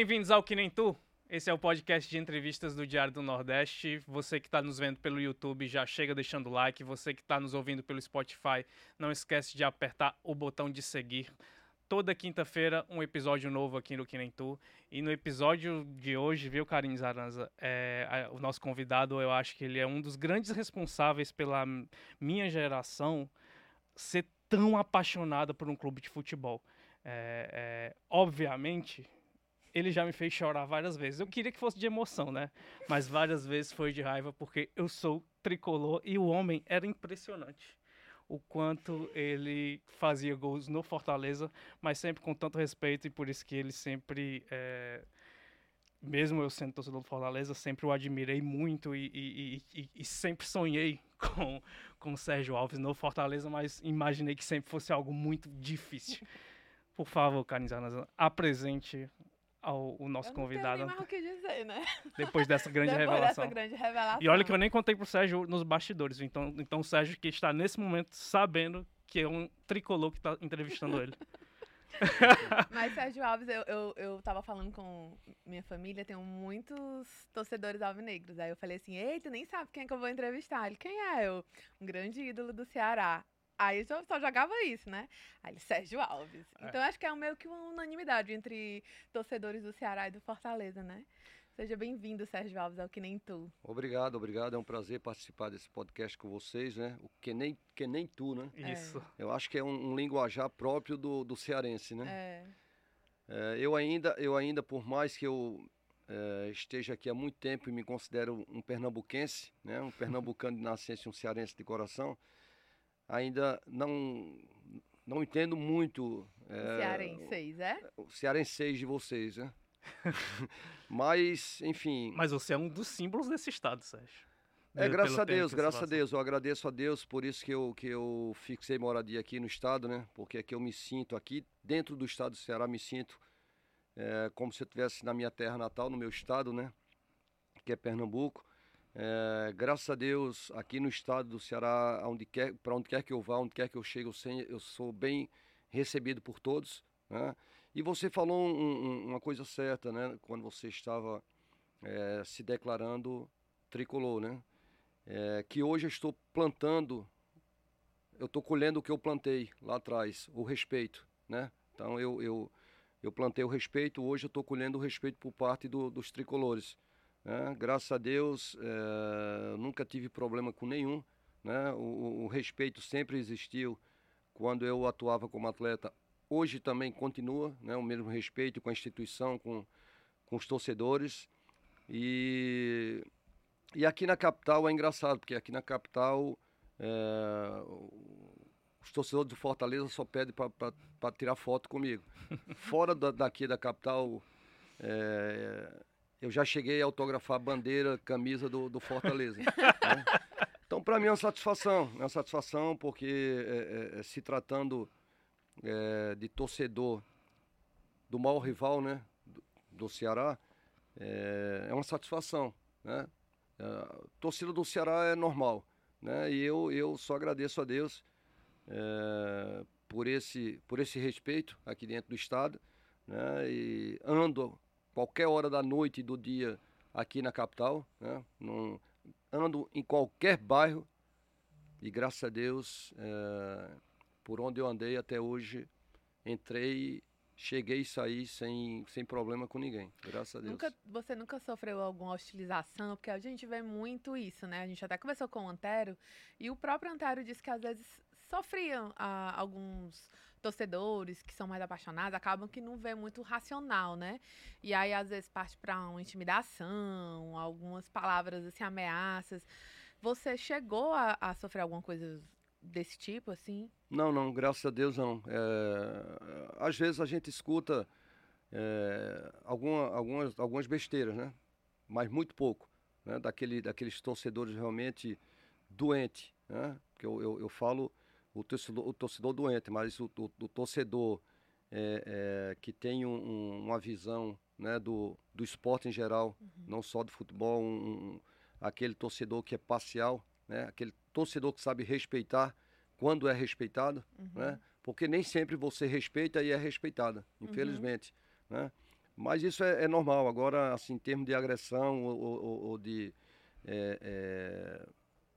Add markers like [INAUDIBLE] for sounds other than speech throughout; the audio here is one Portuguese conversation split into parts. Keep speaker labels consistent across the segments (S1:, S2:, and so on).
S1: Bem-vindos ao Que Nem Tu. Esse é o podcast de entrevistas do Diário do Nordeste. Você que está nos vendo pelo YouTube já chega deixando o like. Você que está nos ouvindo pelo Spotify, não esquece de apertar o botão de seguir. Toda quinta-feira, um episódio novo aqui no Que Nem Tu. E no episódio de hoje, viu, Karine Zaranza? É, o nosso convidado, eu acho que ele é um dos grandes responsáveis pela minha geração ser tão apaixonada por um clube de futebol. É, é, obviamente, ele já me fez chorar várias vezes. Eu queria que fosse de emoção, né? Mas várias vezes foi de raiva porque eu sou tricolor e o homem era impressionante. O quanto ele fazia gols no Fortaleza, mas sempre com tanto respeito e por isso que ele sempre, é... mesmo eu sendo torcedor do Fortaleza, sempre o admirei muito e, e, e, e sempre sonhei [LAUGHS] com, o Sérgio Alves no Fortaleza, mas imaginei que sempre fosse algo muito difícil. Por favor, Canizana, apresente ao o nosso
S2: eu
S1: convidado.
S2: Não tenho nem mais o que dizer, né?
S1: Depois dessa [LAUGHS] grande
S2: Depois
S1: revelação.
S2: dessa grande revelação.
S1: E olha que eu nem contei pro Sérgio nos bastidores. Então, então o Sérgio que está nesse momento sabendo que é um tricolor que está entrevistando ele. [LAUGHS]
S2: Mas Sérgio Alves, eu, eu, eu tava falando com minha família, tenho muitos torcedores alvinegros. Aí eu falei assim, eita, nem sabe quem é que eu vou entrevistar. Ele, quem é? Eu, um grande ídolo do Ceará. Aí eu só jogava isso, né? Aí ele, Sérgio Alves.
S1: É.
S2: Então acho que é meio que uma unanimidade entre torcedores do Ceará e do Fortaleza, né? Seja bem-vindo, Sérgio Alves, ao Que Nem Tu.
S3: Obrigado, obrigado. É um prazer participar desse podcast com vocês, né? O que nem, que nem tu, né?
S1: Isso.
S3: Eu acho que é um, um linguajar próprio do, do cearense, né?
S2: É.
S3: É, eu ainda, eu ainda, por mais que eu é, esteja aqui há muito tempo e me considero um pernambuquense, né? Um pernambucano de nascença e um cearense de coração, ainda não não entendo muito é,
S2: Cearenseis, é?
S3: o cearenseis de vocês, né? [LAUGHS] Mas, enfim,
S1: Mas você é um dos símbolos desse estado, Sérgio.
S3: É, graças a Deus, graças a Deus. Eu agradeço a Deus por isso que eu, que eu fixei moradia aqui no estado, né? Porque aqui eu me sinto, aqui dentro do estado do Ceará, me sinto é, como se eu estivesse na minha terra natal, no meu estado, né? Que é Pernambuco. É, graças a Deus, aqui no estado do Ceará, para onde quer que eu vá, onde quer que eu chegue, eu, eu sou bem recebido por todos. Né? E você falou um- um- uma coisa certa, né? Quando você estava é, se declarando tricolor, né? É, que hoje eu estou plantando, eu estou colhendo o que eu plantei lá atrás, o respeito, né? Então eu, eu, eu plantei o respeito, hoje eu estou colhendo o respeito por parte do- dos tricolores. Né? Graças a Deus, é, nunca tive problema com nenhum, né? O, o- o respeito sempre existiu quando eu atuava como atleta. Hoje também continua, né? O mesmo respeito com a instituição, com, com os torcedores. E e aqui na capital é engraçado, porque aqui na capital é, os torcedores do Fortaleza só pedem para tirar foto comigo. [LAUGHS] Fora da- daqui da capital, é, eu já cheguei a autografar bandeira, camisa do, do Fortaleza. [LAUGHS] né? Então, para mim é uma satisfação, é uma satisfação porque é, é, é, se tratando é, de torcedor do maior rival, né, do, do Ceará, é, é uma satisfação, né? A torcida do Ceará é normal, né? E eu, eu só agradeço a Deus por, esse, por esse respeito aqui dentro do estado, né? E ando qualquer hora da noite e do dia aqui na capital, né? Num- ando em qualquer bairro e graças a Deus, eh, por onde eu andei até hoje, entrei, cheguei e saí sem, sem problema com ninguém, graças a Deus.
S2: Nunca, você nunca sofreu alguma hostilização? Porque a gente vê muito isso, né? A gente até conversou com o Antero e o próprio Antero disse que às vezes sofriam ah, alguns torcedores que são mais apaixonados, acabam que não vê muito racional, né? E aí às vezes parte para uma intimidação, algumas palavras assim, ameaças. Você chegou a, a sofrer alguma coisa desse tipo, assim?
S3: Não, não, graças a Deus não. É, às vezes a gente escuta é, alguma, algumas, algumas besteiras, né? Mas muito pouco, né? Daquele, daqueles torcedores realmente doentes, né? Porque eu, eu, eu falo o torcedor, o torcedor doente, mas o, o, o torcedor é, é, que tem um- um- uma visão né, do, do esporte em geral, não só do futebol, um- aquele torcedor que é parcial, né? Aquele torcedor que sabe respeitar quando é respeitado, né? Porque nem sempre você respeita e é respeitada, infelizmente, né? Mas isso é, é normal. Agora, assim, em termos de agressão ou, ou, ou de é, é,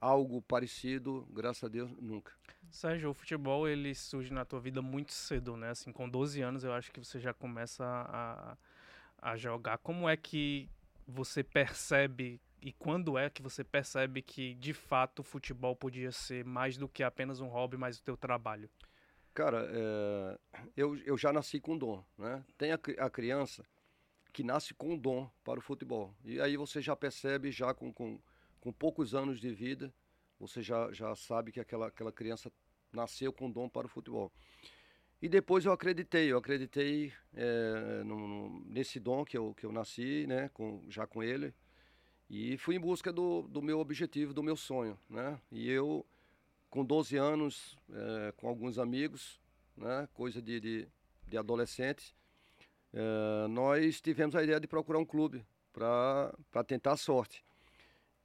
S3: algo parecido, graças a Deus, nunca.
S1: Sérgio, o futebol ele surge na tua vida muito cedo, né? Assim, com 12 anos eu acho que você já começa a, a jogar. Como é que você percebe e quando é que você percebe que de fato o futebol podia ser mais do que apenas um hobby, mas o teu trabalho?
S3: Cara, é, eu, eu já nasci com dom, né? Tem a, a, criança que nasce com dom para o futebol. E aí você já percebe, já com, com, com poucos anos de vida, você já, já sabe que aquela, aquela criança nasceu com dom para o futebol. E depois eu acreditei, eu acreditei é, no, no, nesse dom que eu, que eu nasci, né, com, já com ele, e fui em busca do, do meu objetivo, do meu sonho, né, e eu com 12 anos, é, com alguns amigos, né, coisa de, de, de adolescentes, é, nós tivemos a ideia de procurar um clube para tentar a sorte.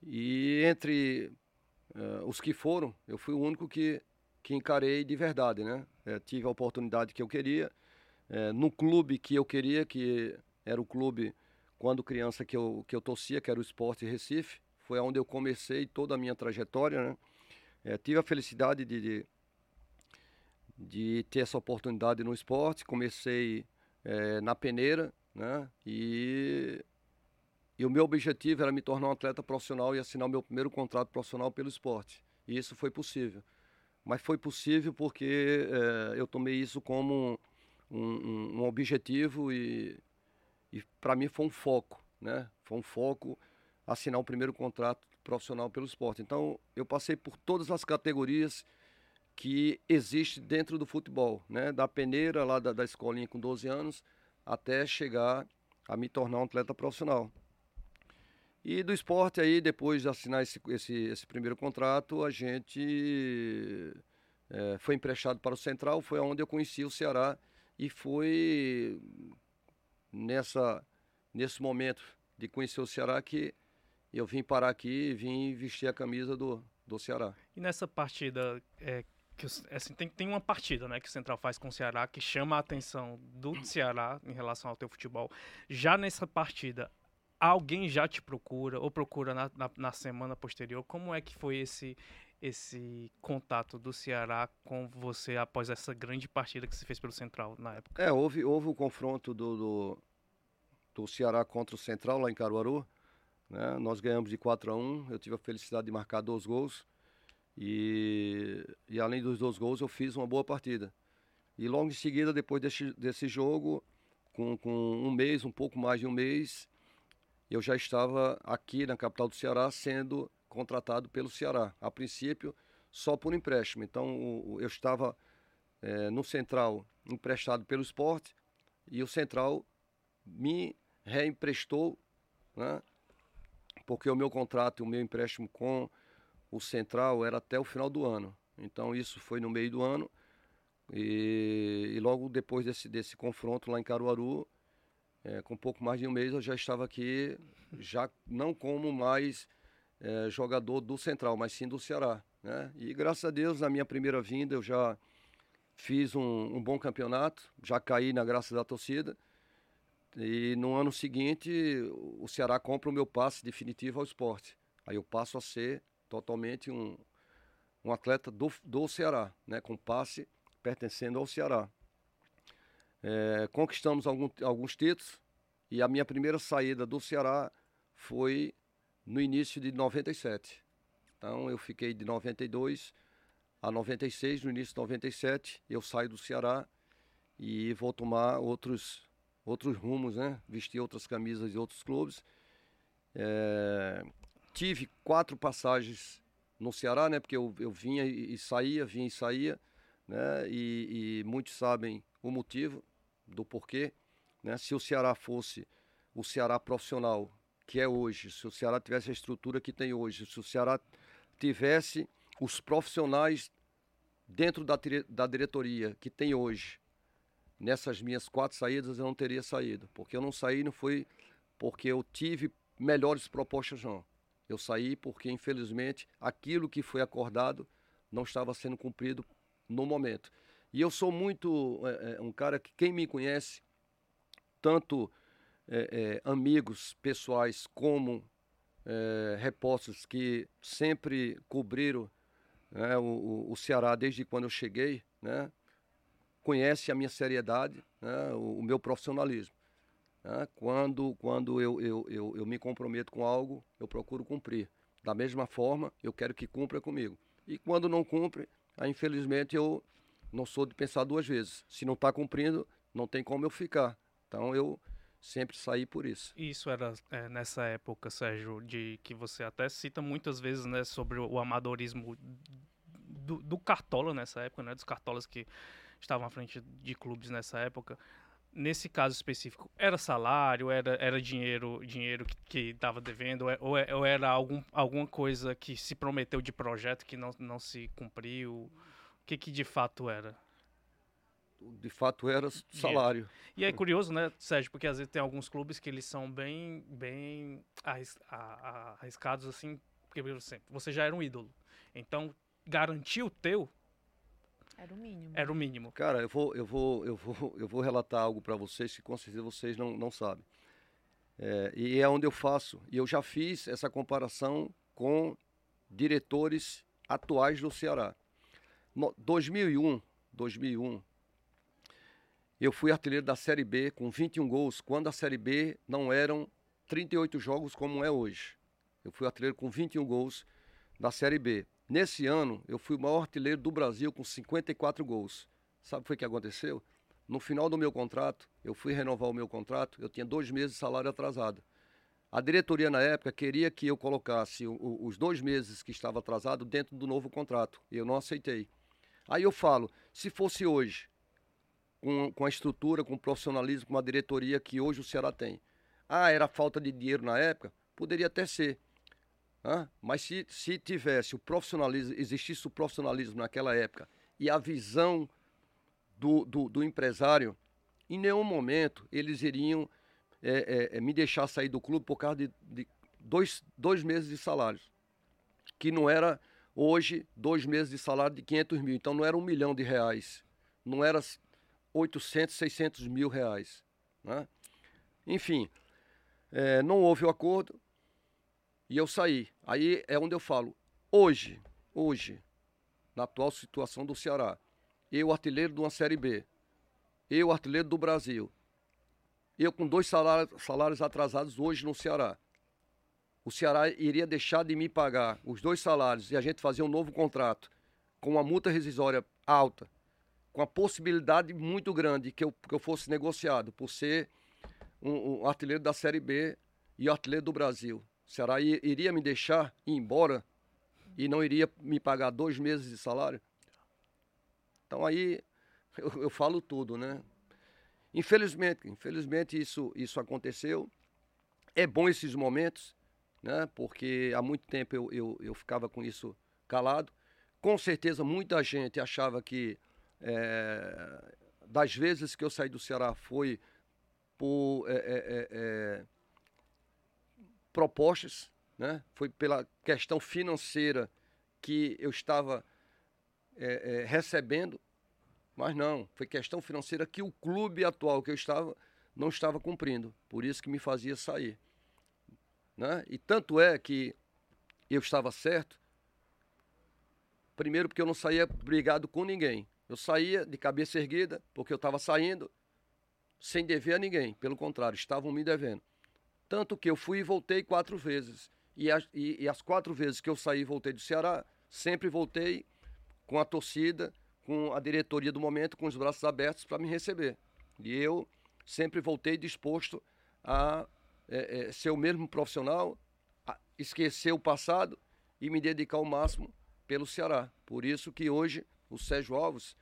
S3: E entre é, os que foram, eu fui o único que, que encarei de verdade, né? É, tive a oportunidade que eu queria, é, no clube que eu queria, que era o clube, quando criança, que eu, que eu torcia, que era o Esporte Recife. Foi onde eu comecei toda a minha trajetória, né? É, tive a felicidade de, de, de, ter essa oportunidade no esporte. Comecei na peneira, né? E, e o meu objetivo era me tornar um atleta profissional e assinar o meu primeiro contrato profissional pelo esporte. E isso foi possível. Mas foi possível porque é, eu tomei isso como um, um, um objetivo e, e para mim foi um foco, né? Foi um foco assinar o primeiro contrato profissional pelo esporte. Então, eu passei por todas as categorias que existe dentro do futebol, né? Da peneira lá da, da escolinha com 12 anos até chegar a me tornar um atleta profissional. E do esporte aí, depois de assinar esse, esse, esse primeiro contrato, a gente é, foi emprestado para o Central, foi onde eu conheci o Ceará e foi nessa, nesse momento de conhecer o Ceará que eu vim parar aqui e vim vestir a camisa do, do Ceará.
S1: E nessa partida, é, que, assim, tem, tem uma partida né, que o Central faz com o Ceará que chama a atenção do Ceará em relação ao teu futebol. Já nessa partida, alguém já te procura ou procura na, na, na semana posterior? Como é que foi esse, esse contato do Ceará com você após essa grande partida que você fez pelo Central na época?
S3: É, houve, houve o confronto do, do, do Ceará contra o Central lá em Caruaru. Né? Nós ganhamos de 4 a 1 eu tive a felicidade de marcar dois gols. E, e além dos dois gols, eu fiz uma boa partida. E logo em seguida, depois desse, desse jogo, com, com um mês, um pouco mais de um mês, eu já estava aqui na capital do Ceará sendo contratado pelo Ceará. A princípio, só por empréstimo. Então, eu estava é, no Central emprestado pelo esporte e o Central me reemprestou né, porque o meu contrato, o meu empréstimo com o Central era até o final do ano. Então isso foi no meio do ano. E, e logo depois desse, desse confronto lá em Caruaru, é, com pouco mais de um mês, eu já estava aqui, já não como mais é, jogador do Central, mas sim do Ceará. Né? E graças a Deus, na minha primeira vinda, eu já fiz um, um bom campeonato, já caí na graça da torcida. E no ano seguinte, o Ceará compra o meu passe definitivo ao esporte. Aí eu passo a ser totalmente um, um atleta do, do Ceará, né, com passe pertencendo ao Ceará. É, conquistamos algum, alguns títulos e a minha primeira saída do Ceará foi no início de 97. Então eu fiquei de 92 a 96, no início de 97 eu saio do Ceará e vou tomar outros outros rumos, né? Vestir outras camisas de outros clubes. É, tive quatro passagens no Ceará, né? Porque eu, eu vinha e, saía, vinha e saía, né? E, e, muitos sabem o motivo do porquê, né? Se o Ceará fosse o Ceará profissional que é hoje, se o Ceará tivesse a estrutura que tem hoje, se o Ceará tivesse os profissionais dentro da, da diretoria que tem hoje, nessas minhas quatro saídas eu não teria saído. Porque eu não saí não foi porque eu tive melhores propostas, não. Eu saí porque, infelizmente, aquilo que foi acordado não estava sendo cumprido no momento. E eu sou muito é, um cara que, quem me conhece, tanto é, é, amigos pessoais como é, repórteres que sempre cobriram né, o, o, Ceará desde quando eu cheguei, né, conhece a minha seriedade, né, o, o, meu profissionalismo. Né, quando quando eu, eu, eu, eu me comprometo com algo, eu procuro cumprir. Da mesma forma, eu quero que cumpra comigo. E quando não cumpre, aí, infelizmente eu não sou de pensar duas vezes. Se não está cumprindo, não tem como eu ficar. Então eu sempre saí por isso.
S1: Isso era é, nessa época, Sérgio, de que você até cita muitas vezes, né, sobre o amadorismo do, do Cartola nessa época, né, dos Cartolas que estavam à frente de clubes nessa época. Nesse caso específico, era salário, era, era dinheiro dinheiro que estava devendo, ou, é, ou era algum, alguma coisa que se prometeu de projeto que não, não se cumpriu? O que, que de fato era?
S3: de fato era salário.
S1: E é curioso, né, Sérgio, porque às vezes tem alguns clubes que eles são bem, bem arriscados assim, porque você, você já era um ídolo. Então, garantir o teu
S2: era o mínimo.
S1: Era o mínimo.
S3: Cara, eu vou, eu vou, eu vou, eu vou relatar algo para vocês que com certeza vocês não, não sabem. É, e é onde eu faço. E eu já fiz essa comparação com diretores atuais do Ceará. No, 2001, 2001, eu fui artilheiro da Série B com 21 gols, quando a Série B não eram 38 jogos como é hoje. Eu fui artilheiro com 21 gols da Série B. Nesse ano, eu fui o maior artilheiro do Brasil com 54 gols. Sabe o que aconteceu? No final do meu contrato, eu fui renovar o meu contrato, eu tinha dois meses de salário atrasado. A diretoria na época queria que eu colocasse os dois meses que estava atrasado dentro do novo contrato. E eu não aceitei. Aí eu falo, se fosse hoje, com, com a estrutura, com o profissionalismo, com a diretoria que hoje o Ceará tem. Ah, era falta de dinheiro na época? Poderia até ser. Ah, mas se, se tivesse o profissionalismo, existisse o profissionalismo naquela época e a visão do, do, do empresário, em nenhum momento eles iriam é, é, é me deixar sair do clube por causa de, de dois, dois meses de salário. Que não era hoje dois meses de salário de 500 mil. Então não era um milhão de reais. Não era 800, 600 mil reais. Né? Enfim, é, não houve o acordo e eu saí. Aí é onde eu falo, hoje, hoje, na atual situação do Ceará, eu artilheiro de uma Série B, eu artilheiro do Brasil, eu com dois salários, salários atrasados hoje no Ceará. O Ceará iria deixar de me pagar os dois salários e a gente fazer um novo contrato com uma multa rescisória alta com a possibilidade muito grande que eu, que eu fosse negociado por ser um, um artilheiro da Série B e artilheiro do Brasil. O Ceará iria me deixar ir embora e não iria me pagar dois meses de salário? Então aí [LAUGHS] eu, eu falo tudo, né? Infelizmente, infelizmente isso, isso aconteceu. É bom esses momentos, né? Porque há muito tempo eu, eu, eu ficava com isso calado. Com certeza muita gente achava que é, das vezes que eu saí do Ceará foi por é, é, propostas, né? foi pela questão financeira que eu estava recebendo, mas não, foi questão financeira que o clube atual que eu estava não estava cumprindo, por isso que me fazia sair. Né? E tanto é que eu estava certo, primeiro porque eu não saía brigado com ninguém. Eu saía de cabeça erguida, porque eu estava saindo sem dever a ninguém. Pelo contrário, estavam me devendo. Tanto que eu fui e voltei quatro vezes. E as, e, e as quatro vezes que eu saí e voltei do Ceará, sempre voltei com a torcida, com a diretoria do momento, com os braços abertos para me receber. E eu sempre voltei disposto a é, é, ser o mesmo profissional, esquecer o passado e me dedicar ao máximo pelo Ceará. Por isso que hoje o Sérgio Alves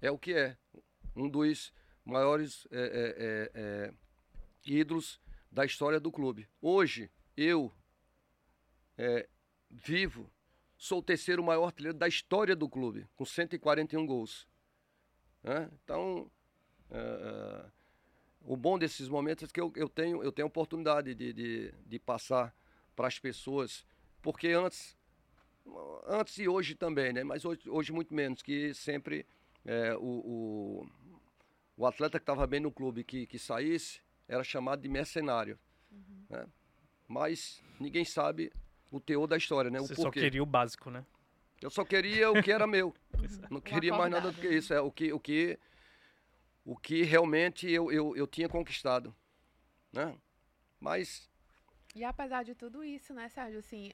S3: é o que é, um dos maiores é, é, é, é, ídolos da história do clube. Hoje, eu vivo, sou o terceiro maior artilheiro da história do clube, com 141 gols. Né? Então, o bom desses momentos é que eu, eu, tenho, eu tenho oportunidade de, de, de passar para as pessoas, porque antes antes e hoje também, né? Mas hoje, hoje muito menos, que sempre é, o, o, o, atleta que estava bem no clube que, que saísse, era chamado de mercenário. Uhum. Né? Mas ninguém sabe o teor da história, né?
S1: Você
S3: o
S1: só queria o básico, né?
S3: Eu só queria o que era meu. [LAUGHS] Não queria mais nada do que isso. É o que, o que, o que realmente eu, eu, eu tinha conquistado. Né? Mas.
S2: E apesar de tudo isso, né, Sérgio, assim,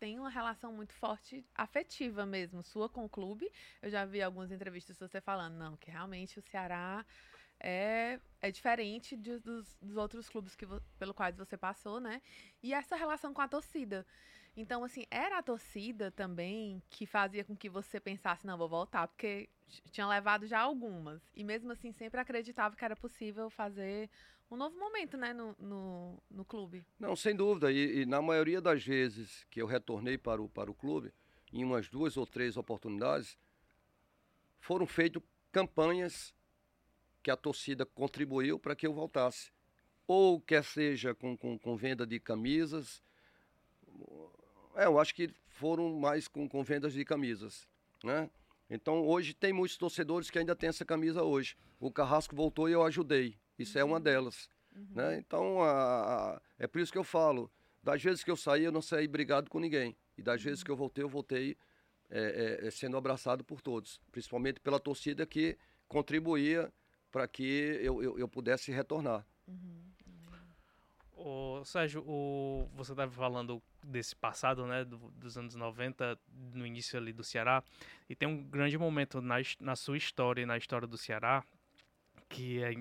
S2: tem uma relação muito forte afetiva mesmo, sua com o clube. Eu já vi algumas entrevistas você falando, não, que realmente o Ceará é, é diferente de, dos, dos outros clubes que, pelo quais você passou, né? E essa relação com a torcida. Então, assim, era a torcida também que fazia com que você pensasse, não, vou voltar, porque tinha levado já algumas. E mesmo assim, sempre acreditava que era possível fazer um novo momento, né, no, no, no clube.
S3: Não, sem dúvida. E, e, na maioria das vezes que eu retornei para o, para o clube, em umas duas ou três oportunidades, foram feitas campanhas que a torcida contribuiu para que eu voltasse. Ou quer seja com, com, com venda de camisas, é, eu acho que foram mais com, com vendas de camisas, né? Então hoje tem muitos torcedores que ainda tem essa camisa hoje. O Carrasco voltou e eu ajudei. Isso uhum. é uma uhum. delas. Uhum. Né? Então a, a, é por isso que eu falo. Das vezes que eu saí, eu não saí brigado com ninguém. E das uhum. vezes que eu voltei, eu voltei é, é, é, sendo abraçado por todos. Principalmente pela torcida que contribuía para que eu, eu, eu, pudesse retornar.
S1: Uhum. O Sérgio, o, você estava falando desse passado, né, do, dos anos 90, no início ali do Ceará, e tem um grande momento na, na sua história e na história do Ceará, que é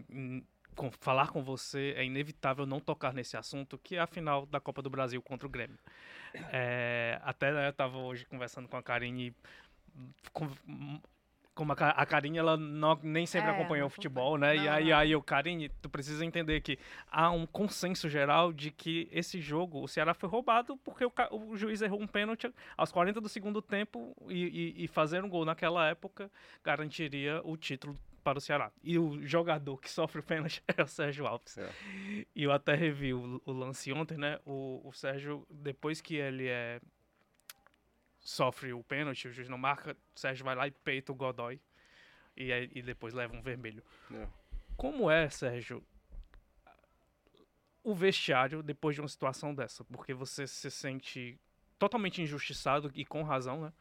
S1: com, falar com você é inevitável não tocar nesse assunto, que é a final da Copa do Brasil contra o Grêmio. É, até né, eu estava hoje conversando com a Karine, como a, a Karine, ela não, nem sempre é, acompanhou o futebol, né? Não, e aí, aí eu, Karine, tu precisa entender que há um consenso geral de que esse jogo, o Ceará foi roubado porque o, o juiz errou um pênalti aos 40 do segundo tempo e, e, e fazer um gol naquela época garantiria o título para o Ceará. E o jogador que sofre o pênalti [LAUGHS] é o Sérgio Alves. É. E eu até revi o, o lance ontem, né? O, o Sérgio, depois que ele é sofre o pênalti, o juiz não marca, o Sérgio vai lá e peita o Godoy e, e depois leva um vermelho. É. Como é, Sérgio, o vestiário depois de uma situação dessa? Porque você se sente totalmente injustiçado e com razão, né?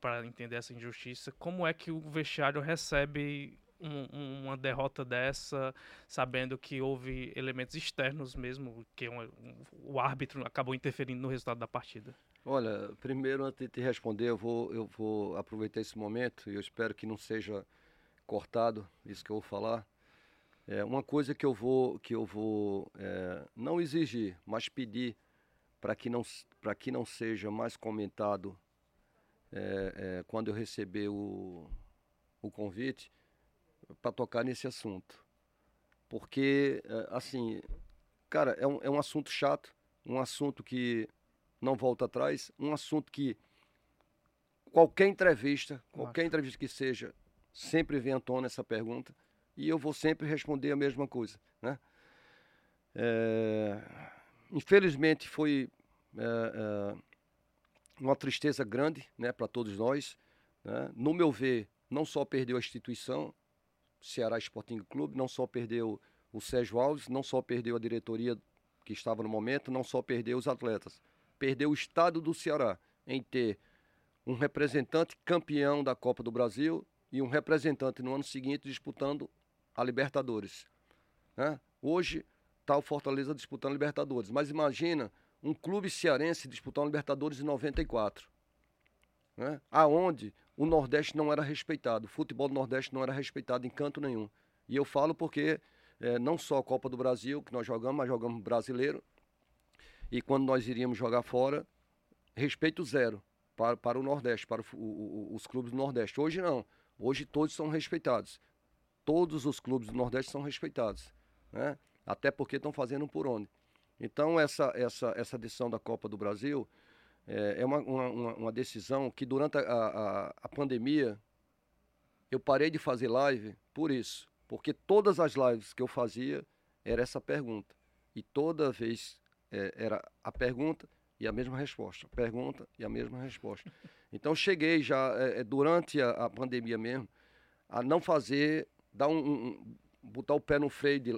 S1: Para entender essa injustiça, como é que o vestiário recebe um, uma derrota dessa, sabendo que houve elementos externos mesmo, que um, um, o árbitro acabou interferindo no resultado da partida?
S3: Olha, primeiro, antes de te responder, eu vou, eu vou aproveitar esse momento e eu espero que não seja cortado isso que eu vou falar. É uma coisa que eu vou, que eu vou é, não exigir, mas pedir para que não que não seja mais comentado é, é, quando eu receber o, o convite para tocar nesse assunto, porque é, assim, cara, é um, é um assunto chato, um assunto que não volta atrás. Um assunto que qualquer entrevista, qualquer entrevista que seja, sempre vem à tona essa pergunta e eu vou sempre responder a mesma coisa, né? É, infelizmente foi é, é, uma tristeza grande, né, para todos nós. Né? No meu ver, não só perdeu a instituição Ceará Sporting Clube, não só perdeu o Sérgio Alves, não só perdeu a diretoria que estava no momento, não só perdeu os atletas, perdeu o estado do Ceará em ter um representante campeão da Copa do Brasil e um representante no ano seguinte disputando a Libertadores. Né? Hoje está o Fortaleza disputando a Libertadores, mas imagina um clube cearense disputando a Libertadores em 94, né? aonde o Nordeste não era respeitado, o futebol do Nordeste não era respeitado em canto nenhum. E eu falo porque é, não só a Copa do Brasil que nós jogamos, mas jogamos brasileiro, e quando nós iríamos jogar fora, respeito zero para, para o Nordeste, para o, o, os clubes do Nordeste. Hoje não. Hoje todos são respeitados. Todos os clubes do Nordeste são respeitados. Né? Até porque estão fazendo por onde. Então, essa, essa, essa decisão da Copa do Brasil é, é uma, uma, uma, decisão que, durante a, a, a pandemia, eu parei de fazer live por isso. Porque todas as lives que eu fazia era essa pergunta. E toda vez é, era a pergunta e a mesma resposta. Pergunta e a mesma resposta. Então cheguei já é, é, durante a, a, pandemia mesmo a não fazer, dar um, um, botar o pé no freio de,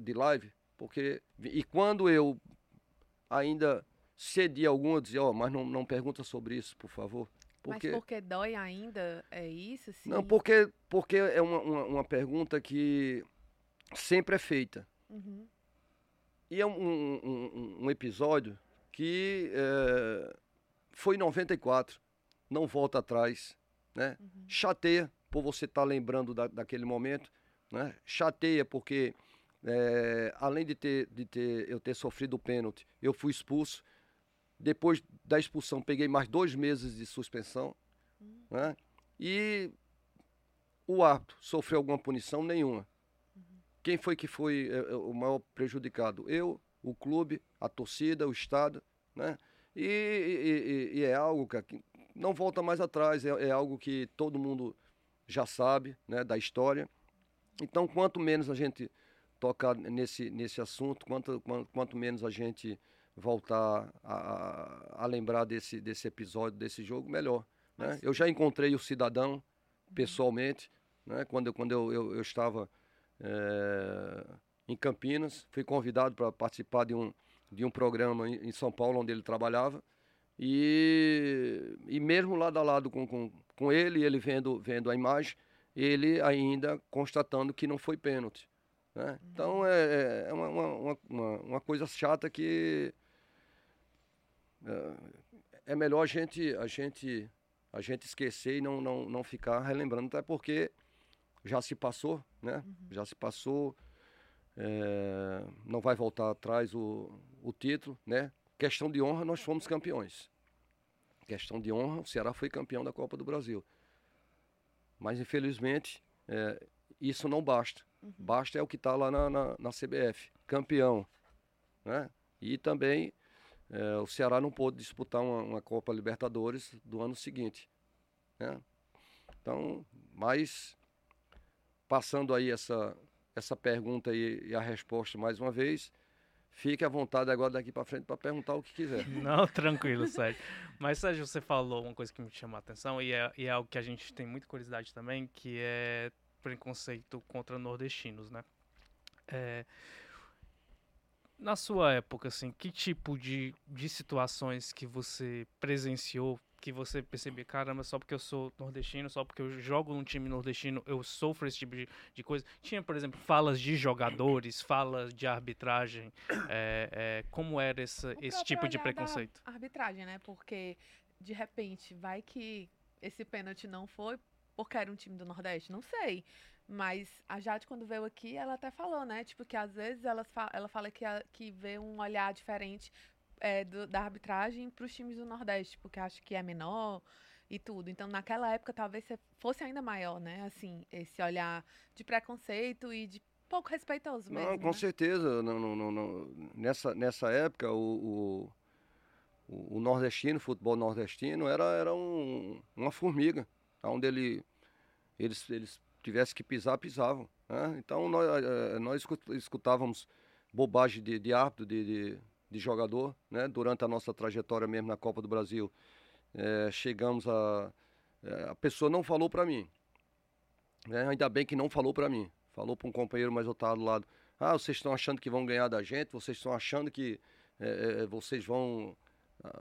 S3: de live, Porque, e quando eu ainda cedi algum, eu dizia, ó, mas não, não pergunta sobre isso, por favor.
S2: Porque... Mas porque dói ainda, é isso? Sim?
S3: Não, porque, porque é uma, uma, uma pergunta que sempre é feita.
S2: Uhum.
S3: E é um, um, um episódio que é, foi em 94, não volta atrás, né?
S2: Uhum.
S3: Chateia por você estar tá lembrando da, daquele momento, né? Chateia porque é, além de ter, de ter eu ter sofrido o pênalti, eu fui expulso. Depois da expulsão, peguei mais dois meses de suspensão,
S2: uhum.
S3: né? E o árbitro sofreu alguma punição? Nenhuma. Quem foi que foi é, o maior prejudicado? Eu, o clube, a torcida, o Estado, né? E, e, e é algo que não volta mais atrás, é, é, algo que todo mundo já sabe, né, da história. Então, quanto menos a gente tocar nesse, nesse assunto, quanto, quanto, quanto menos a gente voltar a, a, lembrar desse, desse episódio, desse jogo, melhor. Né? Eu já encontrei o cidadão uhum. pessoalmente, né? quando, eu, quando eu, eu, eu estava é, em Campinas, fui convidado para participar de um, de um programa em, São Paulo, onde ele trabalhava. E, e mesmo lado a lado com, com, com ele, ele vendo, vendo a imagem, ele ainda constatando que não foi pênalti. Né? Uhum. Então é, é uma, uma, uma, uma, coisa chata que é, melhor a gente, a, gente, a gente esquecer e não, não, não ficar relembrando, até porque já se passou, né?
S2: Uhum.
S3: Já se passou. É, não vai voltar atrás o, o título, né? Questão de honra, nós fomos campeões. Questão de honra, o Ceará foi campeão da Copa do Brasil. Mas, infelizmente, é, isso não basta.
S2: Uhum.
S3: Basta é o que está lá na, na, na, CBF, campeão. Né? E também é, o Ceará não pôde disputar uma, uma, Copa Libertadores do ano seguinte. Né? Então, mas passando aí essa, essa pergunta e, e a resposta mais uma vez. Fique à vontade agora daqui para frente para perguntar o que quiser. [LAUGHS]
S1: Não, tranquilo, Sérgio. Mas, Sérgio, você falou uma coisa que me chamou a atenção e é, e é algo que a gente tem muita curiosidade também, que é preconceito contra nordestinos, né? É, na sua época, assim, que tipo de, de situações que você presenciou que você percebia, caramba, só porque eu sou nordestino, só porque eu jogo num time nordestino, eu sofro esse tipo de, de coisa. Tinha, por exemplo, falas de jogadores, falas de arbitragem. É, é, como era esse, esse tipo de preconceito?
S2: Arbitragem, né? Porque, de repente, vai que esse pênalti não foi porque era um time do Nordeste? Não sei. Mas a Jade, quando veio aqui, ela até falou, né? Tipo, que às vezes ela, fa ela fala que, a, que vê um olhar diferente é, do, da arbitragem para os times do Nordeste, porque acho que é menor e tudo. Então, naquela época, talvez fosse ainda maior, né? Assim, esse olhar de preconceito e de pouco respeitoso mesmo.
S3: Não, com
S2: né?
S3: certeza. Não, não, não, Nessa, nessa época, o, o, o, nordestino, o futebol nordestino, era, era um, uma formiga. Onde ele, eles, eles tivessem que pisar, pisavam. Né? Então, nós, eh, nós escutávamos bobagem de, de árbitro, de, de de jogador, né? Durante a nossa trajetória mesmo na Copa do Brasil, é, chegamos a é, a pessoa não falou para mim, né? Ainda bem que não falou para mim, falou para um companheiro, mas eu estava do lado. Ah, vocês estão achando que vão ganhar da gente? Vocês estão achando que é, vocês vão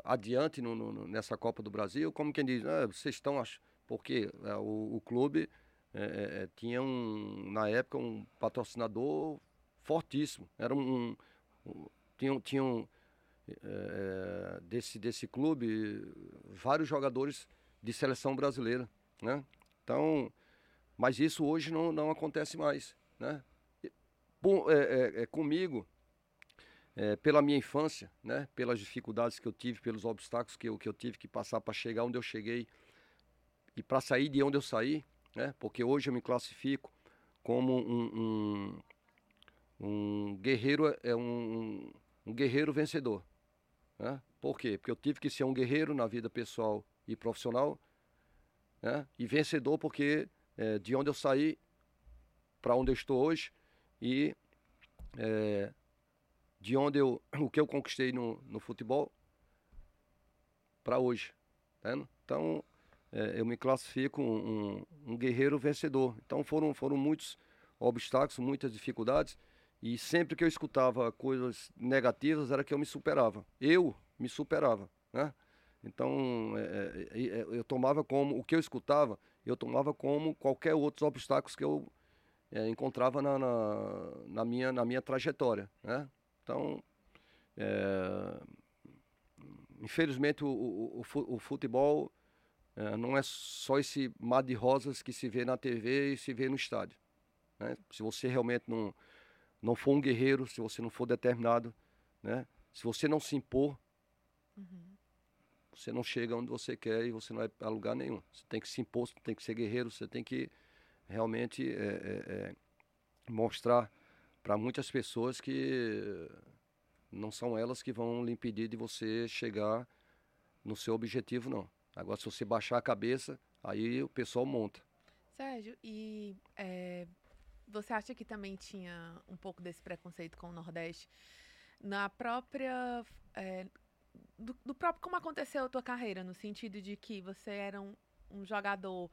S3: adiante no, no, nessa Copa do Brasil? Como quem diz, ah, vocês estão achando porque o, o, clube é, é, tinha um, na época um patrocinador fortíssimo. Era um, um, tinham, tinham é, desse, desse clube vários jogadores de seleção brasileira, né? Então, mas isso hoje não, não acontece mais, né? É, é, comigo, pela minha infância, né? Pelas dificuldades que eu tive, pelos obstáculos que eu, que eu tive que passar para chegar onde eu cheguei e para sair de onde eu saí, né? Porque hoje eu me classifico como um, um, um guerreiro, é um, um guerreiro vencedor. Né? Por quê? Porque eu tive que ser um guerreiro na vida pessoal e profissional, né? e vencedor porque é, de onde eu saí para onde eu estou hoje e é, de onde eu [COUGHS] o que eu conquistei no, no futebol para hoje. Tá então eu me classifico um, um, um, guerreiro vencedor. Então foram, foram muitos obstáculos, muitas dificuldades E sempre que eu escutava coisas negativas era que eu me superava. Eu me superava, né? Então, é, é, é, eu tomava como, o que eu escutava, eu tomava como qualquer outros obstáculos que eu é, encontrava na, na, na, minha, na minha trajetória, né? Então, é, infelizmente, o, o, o futebol é, não é só esse mar de rosas que se vê na TV e se vê no estádio. Né? Se você realmente não, não for um guerreiro, se você não for determinado, né? se você não se impor, uhum. você não chega onde você quer e você não vai a lugar nenhum. Você tem que se impor, você tem que ser guerreiro, você tem que realmente é, é, é mostrar para muitas pessoas que não são elas que vão lhe impedir de você chegar no seu objetivo, não. Agora, se você baixar a cabeça, aí o pessoal monta.
S2: Sérgio, e é, você acha que também tinha um pouco desse preconceito com o Nordeste na própria. É, do, do, próprio como aconteceu a tua carreira, no sentido de que você era um, um jogador.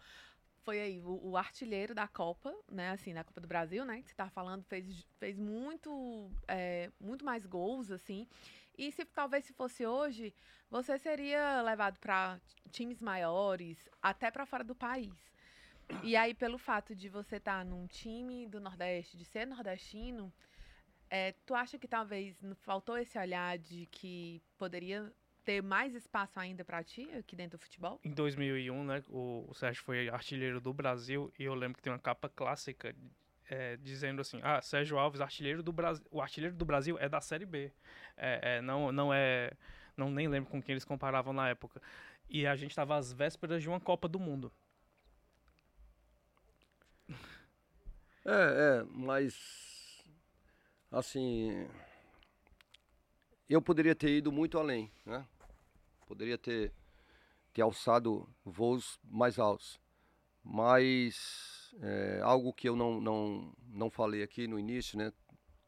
S2: Foi aí o, o, artilheiro da Copa, né? Assim, da Copa do Brasil, né? Que você tá falando, fez, fez muito, é, muito mais gols, assim. E se talvez se fosse hoje, você seria levado para times maiores, até para fora do país. E aí, pelo fato de você estar tá num time do Nordeste, de ser nordestino, é, tu acha que talvez faltou esse olhar de que poderia ter mais espaço ainda para ti aqui dentro do futebol?
S1: Em 2001, né, o, o Sérgio foi artilheiro do Brasil e eu lembro que tem uma capa clássica é, dizendo assim, ah, Sérgio Alves, artilheiro do Brasil, o artilheiro do Brasil é da Série B, é, é, não, não é, não nem lembro com quem eles comparavam na época. E a gente estava às vésperas de uma Copa do Mundo.
S3: É, é, mas assim, eu poderia ter ido muito além, né? Poderia ter, ter alçado voos mais altos, mas é, algo que eu não, não, não falei aqui no início, né?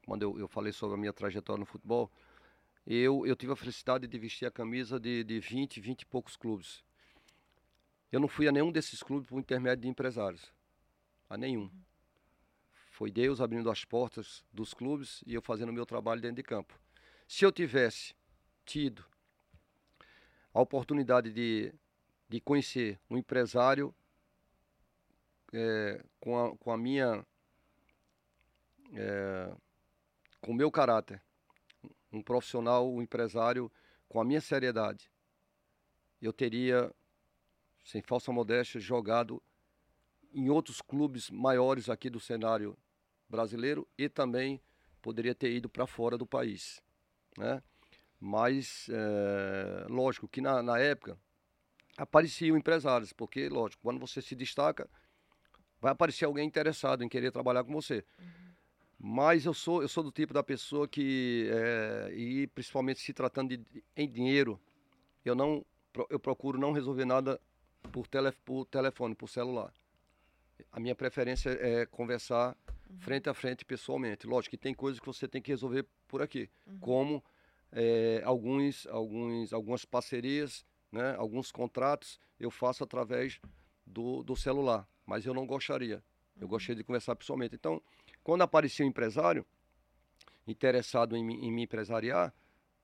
S3: Quando eu, eu falei sobre a minha trajetória no futebol, eu, eu tive a felicidade de vestir a camisa de, de 20, 20 e poucos clubes. Eu não fui a nenhum desses clubes por intermédio de empresários. A nenhum. Foi Deus abrindo as portas dos clubes e eu fazendo o meu trabalho dentro de campo. Se eu tivesse tido a oportunidade de, de conhecer um empresário é, com, a, com a minha. É, com o meu caráter, um profissional, um empresário com a minha seriedade, eu teria, sem falsa modéstia, jogado em outros clubes maiores aqui do cenário brasileiro e também poderia ter ido para fora do país, né? Mas, é, lógico que na, na época apareciam empresários, porque, lógico, quando você se destaca, vai aparecer alguém interessado em querer trabalhar com você. Uhum. Mas eu sou, eu sou do tipo da pessoa que, é, e principalmente se tratando de em dinheiro, eu não, eu procuro não resolver nada por, tele, por telefone, por celular. A minha preferência é conversar uhum. frente a frente pessoalmente. Lógico que tem coisas que você tem que resolver por aqui, uhum. como é, alguns, alguns, algumas parcerias, né, alguns contratos eu faço através do, do celular, mas eu não gostaria. Eu uhum. gostaria de conversar pessoalmente. Então, quando aparecia um empresário interessado em, em me empresariar,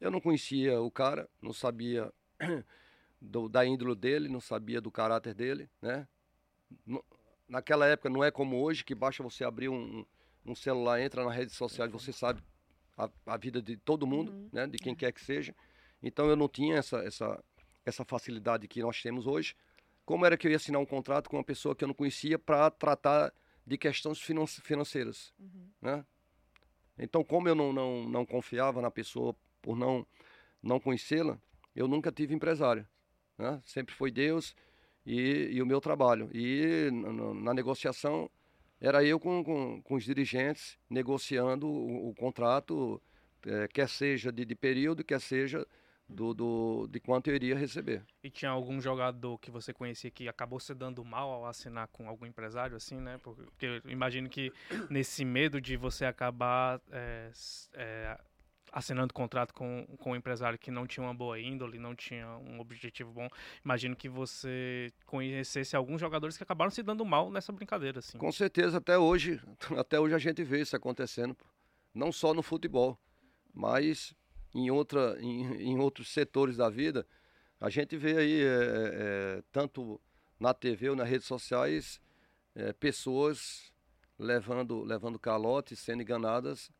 S3: eu não conhecia o cara, não sabia [CLEARS THROAT] do, da índole dele, não sabia do caráter dele, né? naquela época não é como hoje, que basta você abrir um, um celular, entra na rede social e você sabe a, a vida de todo mundo, uhum. né? De quem quer que seja. Então eu não tinha essa, essa, essa facilidade que nós temos hoje. Como era que eu ia assinar um contrato com uma pessoa que eu não conhecia para tratar de questões finan financeiras, uhum. né? Então, como eu não, não, não confiava na pessoa por não, não conhecê-la, eu nunca tive empresário. Né? Sempre foi Deus e, e o meu trabalho. E na, na negociação era eu com, com, com, os dirigentes negociando o, o contrato, é, quer seja de, de, período, quer seja do, do, de quanto eu iria receber.
S1: E tinha algum jogador que você conhecia que acabou se dando mal ao assinar com algum empresário, assim, né? Porque eu imagino que nesse medo de você acabar é, é, assinando contrato com, com um empresário que não tinha uma boa índole, não tinha um objetivo bom, imagino que você conhecesse alguns jogadores que acabaram se dando mal nessa brincadeira, assim.
S3: Com certeza, até hoje, [LAUGHS] até hoje a gente vê isso acontecendo. Não só no futebol, mas em, outra, em, em outros setores da vida. A gente vê aí, é, é, tanto na TV ou nas redes sociais, é, pessoas levando, levando calote, sendo enganadas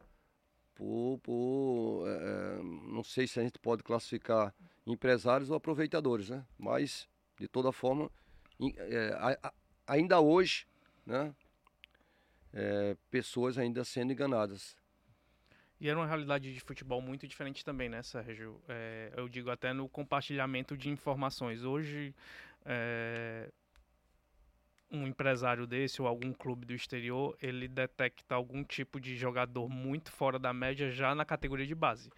S3: por, por é, não sei se a gente pode classificar empresários ou aproveitadores, né? Mas, de toda forma, é, ainda hoje, né? É, pessoas ainda sendo enganadas.
S1: E era uma realidade de futebol muito diferente também, né, Sérgio? É, eu digo até no compartilhamento de informações. Hoje, é, um empresário desse ou algum clube do exterior, ele detecta algum tipo de jogador muito fora da média já na categoria de base.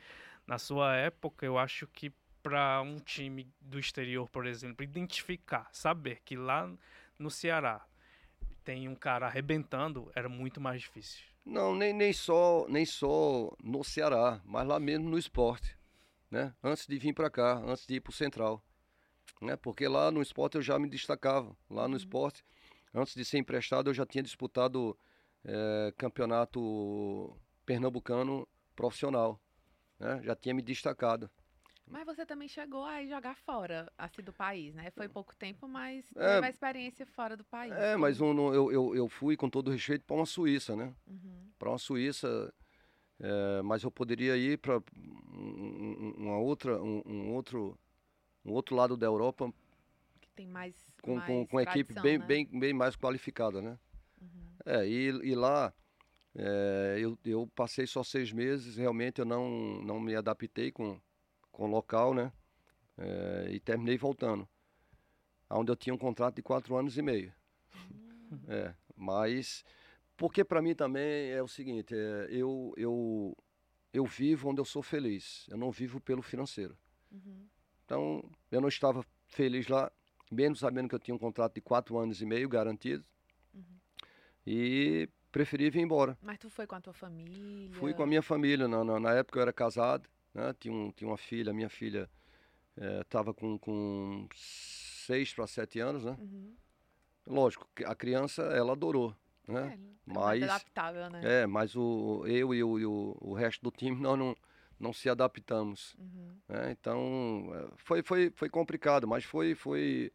S1: Na sua época, eu acho que para um time do exterior, por exemplo, identificar, saber que lá no Ceará tem um cara arrebentando, era muito mais difícil.
S3: Não, nem, nem só nem só no Ceará, mas lá mesmo no esporte, né? Antes de vir para cá, antes de ir para o Central, né? Porque lá no esporte eu já me destacava, lá no uhum. esporte Antes de ser emprestado, eu já tinha disputado é, campeonato pernambucano profissional. Né? Já tinha me destacado.
S2: Mas você também chegou a jogar fora, assim, do país, né? Foi pouco tempo, mas é, teve a experiência fora do país.
S3: É, mas um, eu, eu, eu fui, com todo respeito, para uma Suíça, né? Uhum. Para uma Suíça, é, mas eu poderia ir para um, uma outra, um, um, outro, um outro lado da Europa.
S2: Que tem mais
S3: com, com, com equipe bem, né? bem, bem mais qualificada, né? Uhum. É, e, e lá é, eu, eu passei só seis meses, realmente eu não, não me adaptei com, com local, né? É, e terminei voltando. Onde eu tinha um contrato de quatro anos e meio. Uhum. É, mas, porque para mim também é o seguinte, é, eu, eu, eu vivo onde eu sou feliz, eu não vivo pelo financeiro. Uhum. Então, eu não estava feliz lá, mesmo sabendo que eu tinha um contrato de quatro anos e meio garantido. Uhum. E preferi vir embora.
S2: Mas tu foi com a tua família?
S3: Fui com a minha família. Na, na, na época eu era casado, né? tinha, um, tinha uma filha, minha filha estava é, com, com seis para sete anos, né? Uhum. Lógico, a criança, ela adorou, né?
S2: É, é mas, adaptável, né?
S3: É, mas o, eu e, o, e o, o resto do time, nós não não se adaptamos. Uhum. Né? Então, é, foi, foi, foi complicado, mas foi, foi,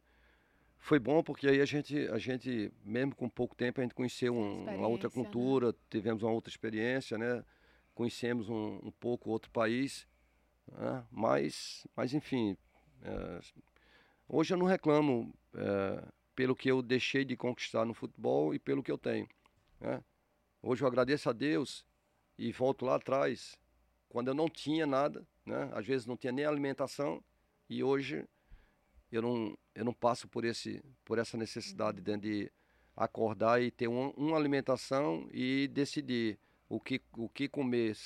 S3: foi bom porque aí a gente, a gente, mesmo com pouco tempo, a gente conheceu um, uma outra né? cultura, né? tivemos uma outra experiência, né? Conhecemos um, um pouco outro país, né? mas, mas enfim, é, hoje eu não reclamo é, pelo que eu deixei de conquistar no futebol e pelo que eu tenho. Né? Hoje eu agradeço a Deus e volto lá atrás quando eu não tinha nada, né? Às vezes não tinha nem alimentação e hoje eu não, eu não passo por, esse, por essa necessidade de acordar e ter um, uma alimentação e decidir o que, o que comer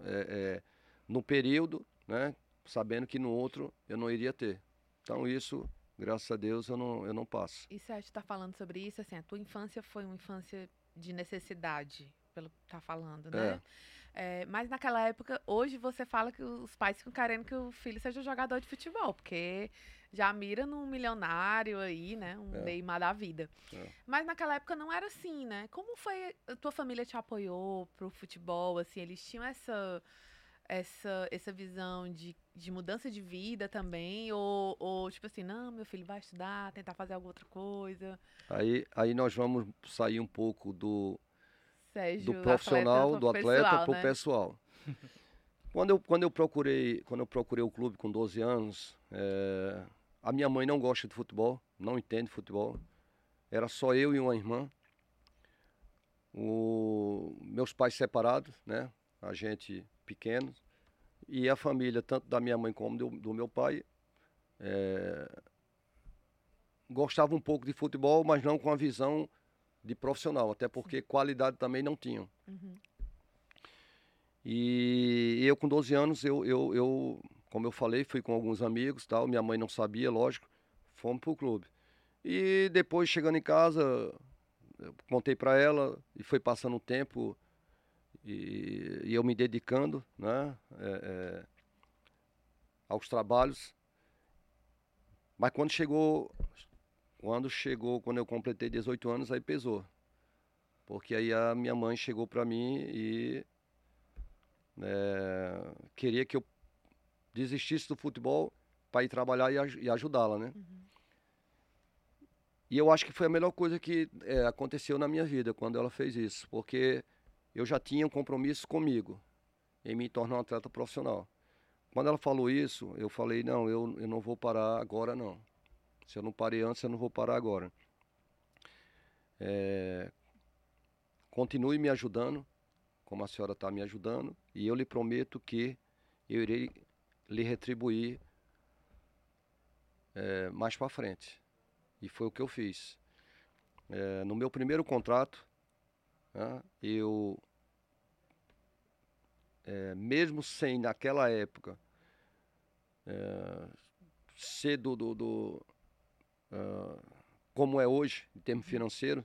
S3: é, é, no período, né? Sabendo que no outro eu não iria ter. Então isso, graças a Deus, eu não, eu não passo.
S2: E você está falando sobre isso, assim, a tua infância foi uma infância de necessidade, pelo que tá falando, né? É. É, mas naquela época, hoje você fala que os pais ficam querendo que o filho seja jogador de futebol, porque já mira num milionário aí, né? Um é. Neymar da vida. É. Mas naquela época não era assim, né? Como foi. A tua família te apoiou pro futebol? Assim, eles tinham essa. Essa, essa visão de, de mudança de vida também? Ou, ou, tipo assim, não, meu filho vai estudar, tentar fazer alguma outra coisa?
S3: Aí, aí nós vamos sair um pouco do, do profissional, atleta, do atleta para o né? pessoal. [LAUGHS] quando, eu, quando, eu procurei, quando eu procurei o clube com 12 anos, é, a minha mãe não gosta de futebol, não entende futebol. Era só eu e uma irmã. O, meus pais separados, né? A gente pequeno. E a família, tanto da minha mãe como do, do meu pai, é, gostava um pouco de futebol, mas não com a visão de profissional, até porque qualidade também não tinham. Uhum. E eu com 12 anos, eu, eu, eu, como eu falei, fui com alguns amigos, tal, minha mãe não sabia, lógico, fomos pro clube. E depois, chegando em casa, contei para ela e foi passando o tempo e, e eu me dedicando né, é, é, aos trabalhos. Mas quando chegou quando chegou, quando eu completei 18 anos, aí pesou. Porque aí a minha mãe chegou para mim e é, queria que eu desistisse do futebol para ir trabalhar e, aj e ajudá-la, né? Uhum. E eu acho que foi a melhor coisa que é, aconteceu na minha vida quando ela fez isso, porque eu já tinha um compromisso comigo em me tornar um atleta profissional. Quando ela falou isso, eu falei: não, eu, eu não vou parar agora, não. Se eu não parei antes, eu não vou parar agora. É, continue me ajudando, como a senhora está me ajudando, e eu lhe prometo que eu irei lhe retribuir é, mais para frente. E foi o que eu fiz. É, no meu primeiro contrato, né, eu, é, mesmo sem naquela época é, ser do, do, do uh, como é hoje, em termos uhum. financeiros,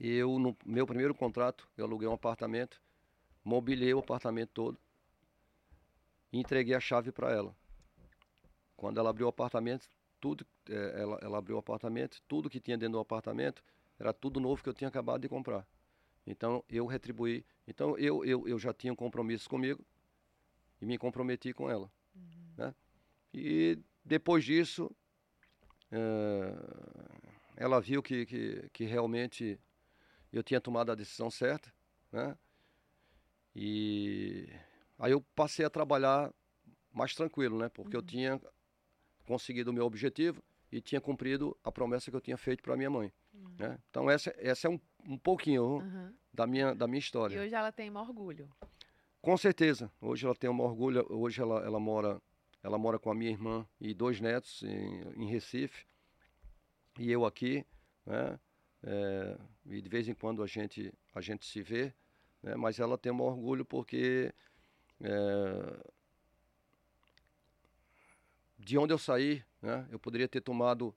S3: eu, no meu primeiro contrato, eu aluguei um apartamento, mobilei o apartamento todo e entreguei a chave para ela. Quando ela abriu o apartamento, tudo, é, ela, ela abriu o apartamento, tudo que tinha dentro do apartamento era tudo novo que eu tinha acabado de comprar. Então eu retribuí. Então eu, eu, eu já tinha um compromisso comigo e me comprometi com ela. Uhum. Né? E depois disso, é, ela viu que, que, que, realmente eu tinha tomado a decisão certa. Né? E aí eu passei a trabalhar mais tranquilo, né? Porque uhum. eu tinha conseguido o meu objetivo e tinha cumprido a promessa que eu tinha feito para minha mãe. Uhum. Né? Então essa, essa é um, um pouquinho uhum. da, minha, da minha história.
S2: E hoje ela tem orgulho.
S3: Com certeza. Hoje ela tem um orgulho. Hoje ela, ela mora ela mora com a minha irmã e dois netos em, em Recife e eu aqui, né? É, e de vez em quando a gente a gente se vê, né? Mas ela tem um orgulho porque é, de onde eu saí, né? Eu poderia ter tomado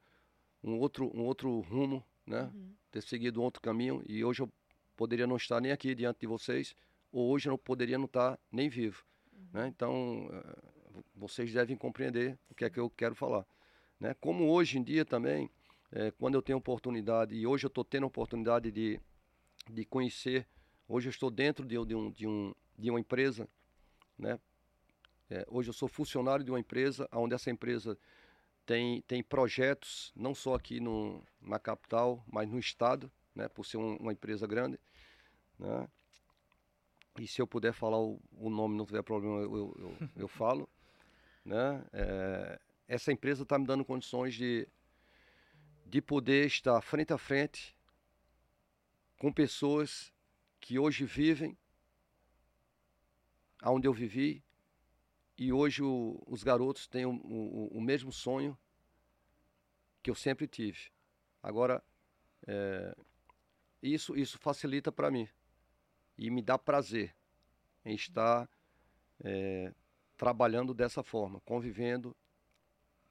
S3: um outro, um outro rumo, né? Uhum. Ter seguido outro caminho e hoje eu poderia não estar nem aqui diante de vocês, ou hoje eu não poderia não estar nem vivo, uhum. né? Então, uh, vocês devem compreender o que é que eu quero falar, né? Como hoje em dia também, é, quando eu tenho oportunidade, e hoje eu estou tendo oportunidade de, de conhecer, hoje eu estou dentro de, de, um, de, um, de uma empresa, né? É, hoje eu sou funcionário de uma empresa, onde essa empresa tem, tem projetos, não só aqui no, na capital, mas no estado, né, por ser um, uma empresa grande. Né? E se eu puder falar o, o nome, não tiver problema, eu, eu, eu, [LAUGHS] falo. Né? É, essa empresa está me dando condições de, de poder estar frente a frente com pessoas que hoje vivem onde eu vivi, e hoje o, os garotos têm o, o, o, mesmo sonho que eu sempre tive. Agora, é, isso, isso facilita para mim e me dá prazer em estar é, trabalhando dessa forma, convivendo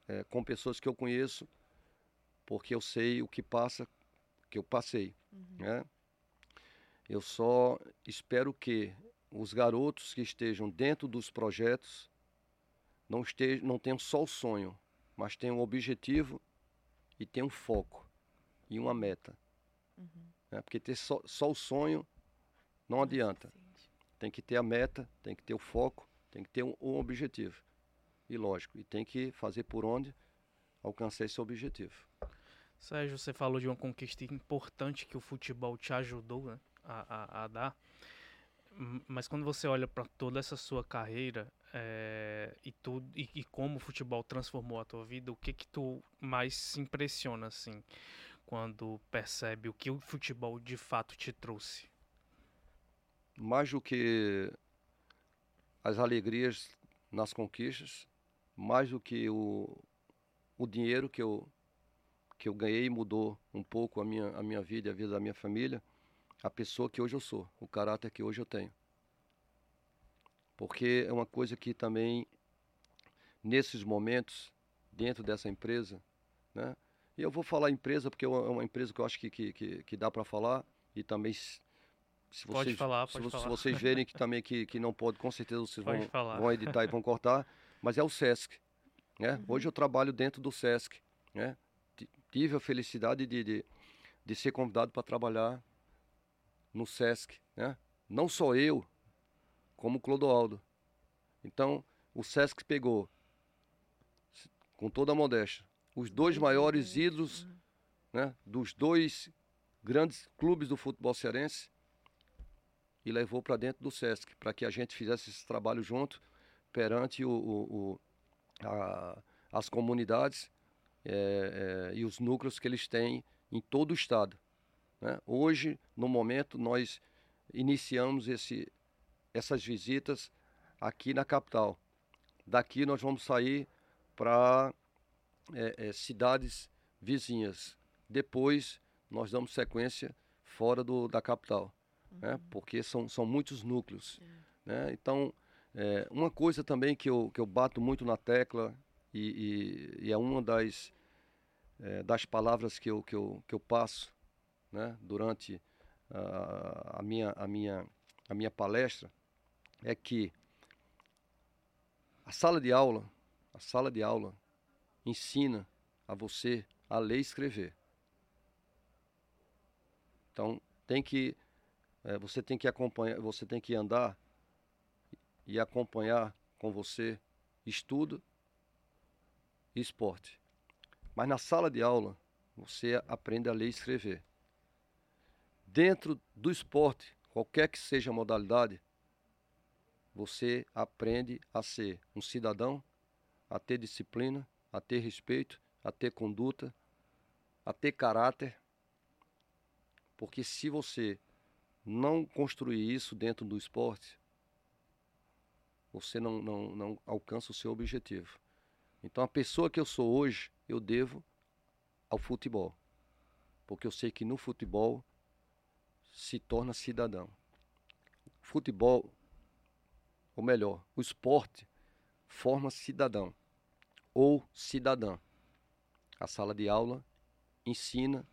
S3: é, com pessoas que eu conheço, porque eu sei o que passa, que eu passei. Uhum. Né? Eu só espero que os garotos que estejam dentro dos projetos não, esteja, não tenham só o sonho, mas tenham um objetivo e tenham um foco e uma meta. Uhum. Né? Porque ter só, só, o sonho não adianta. Tem que ter a meta, tem que ter o foco, tem que ter um, um objetivo. E lógico, e tem que fazer por onde alcançar esse objetivo.
S1: Sérgio, você falou de uma conquista importante que o futebol te ajudou né, a, a, a dar. Mas quando você olha para toda essa sua carreira é, e tudo e, e, como o futebol transformou a tua vida, o que que tu mais se impressiona assim quando percebe o que o futebol de fato te trouxe?
S3: Mais do que as alegrias nas conquistas, mais do que o, o dinheiro que eu que eu ganhei mudou um pouco a minha a minha vida, a vida da minha família a pessoa que hoje eu sou, o caráter que hoje eu tenho. Porque é uma coisa que também, nesses momentos, dentro dessa empresa, né? E eu vou falar empresa porque é uma empresa que eu acho que, que, que, que dá para falar e também se
S1: pode
S3: vocês,
S1: falar,
S3: pode
S1: se,
S3: falar. se vocês verem que também que, que não pode, com certeza vocês vão,
S1: falar.
S3: vão editar e vão cortar, mas é o SESC. Né? Uhum. Hoje eu trabalho dentro do SESC. Né? Tive a felicidade de, de, de ser convidado para trabalhar no SESC, né? Não só eu, como o Clodoaldo. Então, o SESC pegou, com toda a modéstia, os dois maiores ídolos né, dos dois grandes clubes do futebol cearense e levou para dentro do SESC, para que a gente fizesse esse trabalho junto perante o, o, o a, as comunidades é, é, e os núcleos que eles têm em todo o estado. Né? Hoje, no momento, nós iniciamos esse, essas visitas aqui na capital. Daqui nós vamos sair para é, é, cidades vizinhas. Depois nós damos sequência fora do, da capital, né? uhum. né? porque são, são muitos núcleos. É. Né? Então, é, uma coisa também que eu, que eu bato muito na tecla, e, e, e é uma das, é, das palavras que eu, que eu, que eu passo né? durante a, a, minha, a, minha, a minha palestra, é que a sala de aula, a sala de aula ensina a você a ler e escrever. Então tem que é, você tem que acompanhar, você tem que andar e acompanhar com você estudo e esporte. Mas na sala de aula você aprende a ler e escrever. Dentro do esporte, qualquer que seja a modalidade, você aprende a ser um cidadão, a ter disciplina, a ter respeito, a ter conduta, a ter caráter. Porque se você não construir isso dentro do esporte, você não, não, não alcança o seu objetivo. Então, a pessoa que eu sou hoje, eu devo ao futebol. Porque eu sei que no futebol se torna cidadão. Futebol ou melhor, o esporte forma cidadão ou cidadã. A sala de aula ensina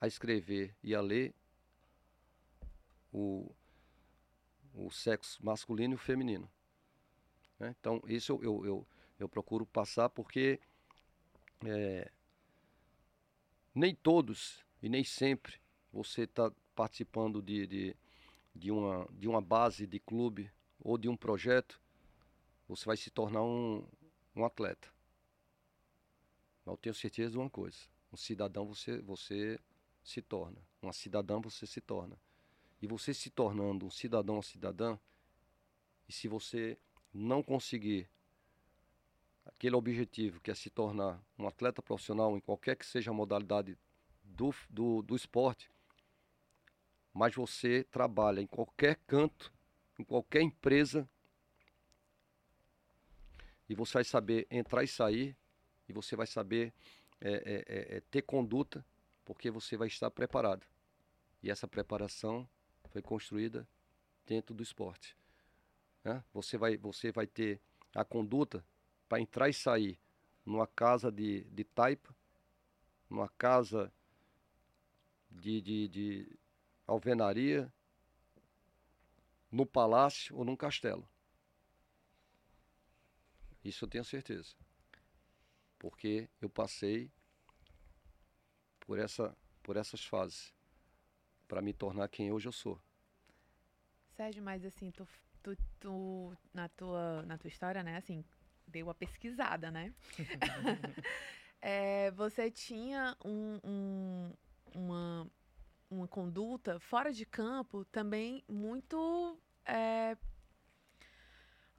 S3: a escrever e a ler o, o sexo masculino e o feminino. Né? Então, isso eu, eu, eu, eu, procuro passar porque é, nem todos e nem sempre você está participando de, de, de, uma, de uma base de clube ou de um projeto, você vai se tornar um, um atleta. Mas eu tenho certeza de uma coisa: um cidadão você, você se torna, uma cidadã você se torna. E você se tornando um cidadão ou cidadã, e se você não conseguir aquele objetivo que é se tornar um atleta profissional em qualquer que seja a modalidade do, do, do esporte, mas você trabalha em qualquer canto em qualquer empresa e você vai saber entrar e sair e você vai saber é, é, é, é, ter conduta porque você vai estar preparado e essa preparação foi construída dentro do esporte né? você vai você vai ter a conduta para entrar e sair numa casa de, de taipa numa casa de, de, de alvenaria no palácio ou num castelo. Isso eu tenho certeza. Porque eu passei por, essa, por essas fases para me tornar quem hoje eu sou.
S2: Sérgio, mas assim, tu, tu, tu, na, tua, na tua história, né, assim, deu uma pesquisada, né? [LAUGHS] [LAUGHS] é, você tinha um, um, uma, uma conduta fora de campo também muito é,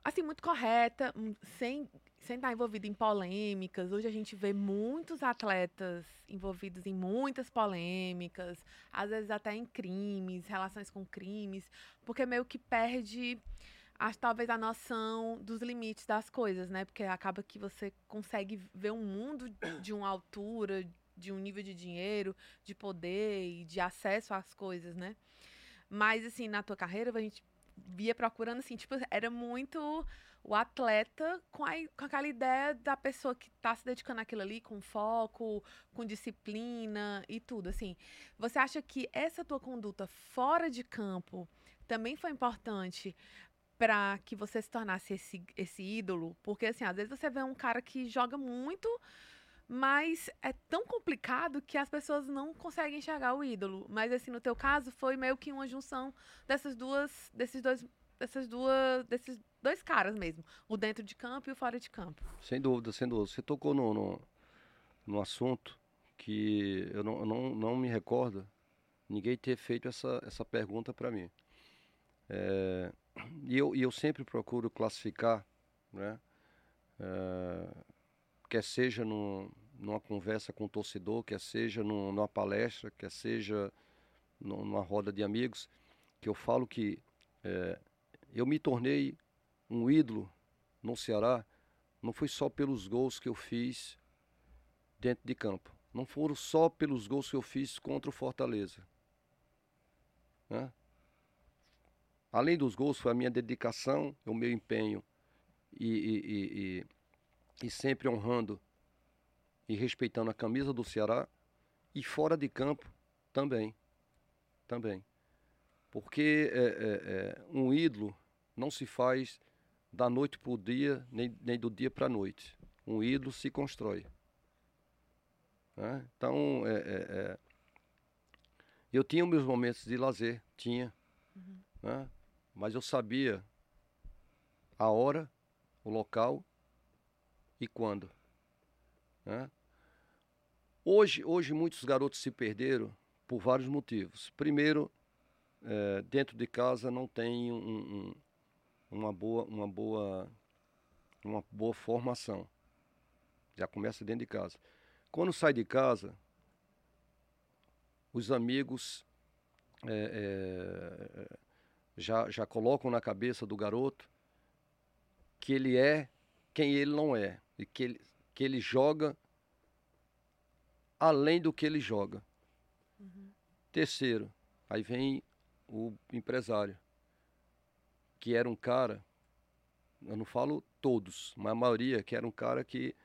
S2: assim, muito correta, hum, sem, sem estar envolvida em polêmicas. Hoje a gente vê muitos atletas envolvidos em muitas polêmicas, às vezes até em crimes, relações com crimes, porque meio que perde talvez a noção dos limites das coisas, né? Porque acaba que você consegue ver um mundo de uma altura, de um nível de dinheiro, de poder e de acesso às coisas, né? Mas, assim, na tua carreira, a gente via procurando, assim, tipo, era muito o atleta com, a, com aquela ideia da pessoa que está se dedicando àquilo ali, com foco, com disciplina e tudo, assim. Você acha que essa tua conduta fora de campo também foi importante para que você se tornasse esse, esse ídolo? Porque, assim, às vezes você vê um cara que joga muito mas é tão complicado que as pessoas não conseguem enxergar o ídolo. Mas assim, no teu caso, foi meio que uma junção dessas duas, desses dois, dessas duas, desses dois caras mesmo, o dentro de campo e o fora de campo.
S3: Sem dúvida, sem dúvida. Você tocou no, no, no assunto que eu não, não, não me recordo ninguém ter feito essa, essa pergunta para mim. É, e, eu, e eu sempre procuro classificar, né? É, quer seja no, numa conversa com o torcedor, quer seja no, numa palestra, quer seja numa roda de amigos, que eu falo que é, eu me tornei um ídolo no Ceará, não foi só pelos gols que eu fiz dentro de campo, não foram só pelos gols que eu fiz contra o Fortaleza. Né? Além dos gols, foi a minha dedicação, o meu empenho e, e, e, e sempre honrando e respeitando a camisa do Ceará e fora de campo também. Também. Porque é, é, é, um ídolo não se faz da noite para o dia, nem, nem do dia para a noite. Um ídolo se constrói. Né? Então, é, é, é, eu tinha meus momentos de lazer, tinha. Uhum. Né? Mas eu sabia a hora, o local e quando. Né? Hoje, hoje muitos garotos se perderam por vários motivos. Primeiro, é, dentro de casa não tem um, um, uma boa, uma boa, uma boa formação. Já começa dentro de casa. Quando sai de casa, os amigos é, é, já, já colocam na cabeça do garoto que ele é quem ele não é e que ele, que ele joga além do que ele joga. Uhum. Terceiro, aí vem o empresário, que era um cara, eu não falo todos, mas a maioria, que era um cara que,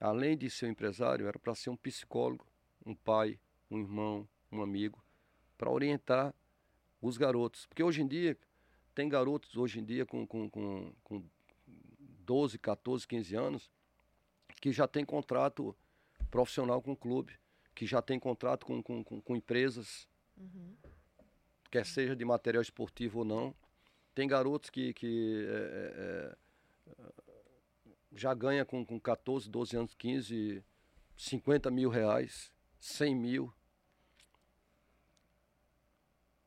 S3: além de ser um empresário, era para ser um psicólogo, um pai, um irmão, um amigo, para orientar os garotos. Porque hoje em dia, tem garotos hoje em dia com, com, com, com 12, 14, 15 anos, que já tem contrato profissional com o clube, que já tem contrato com, com, com, com empresas, uhum. quer seja de material esportivo ou não. Tem garotos que, que é, é, é já ganha com, com 14, 12 anos, 15, 50 mil reais, 100 mil.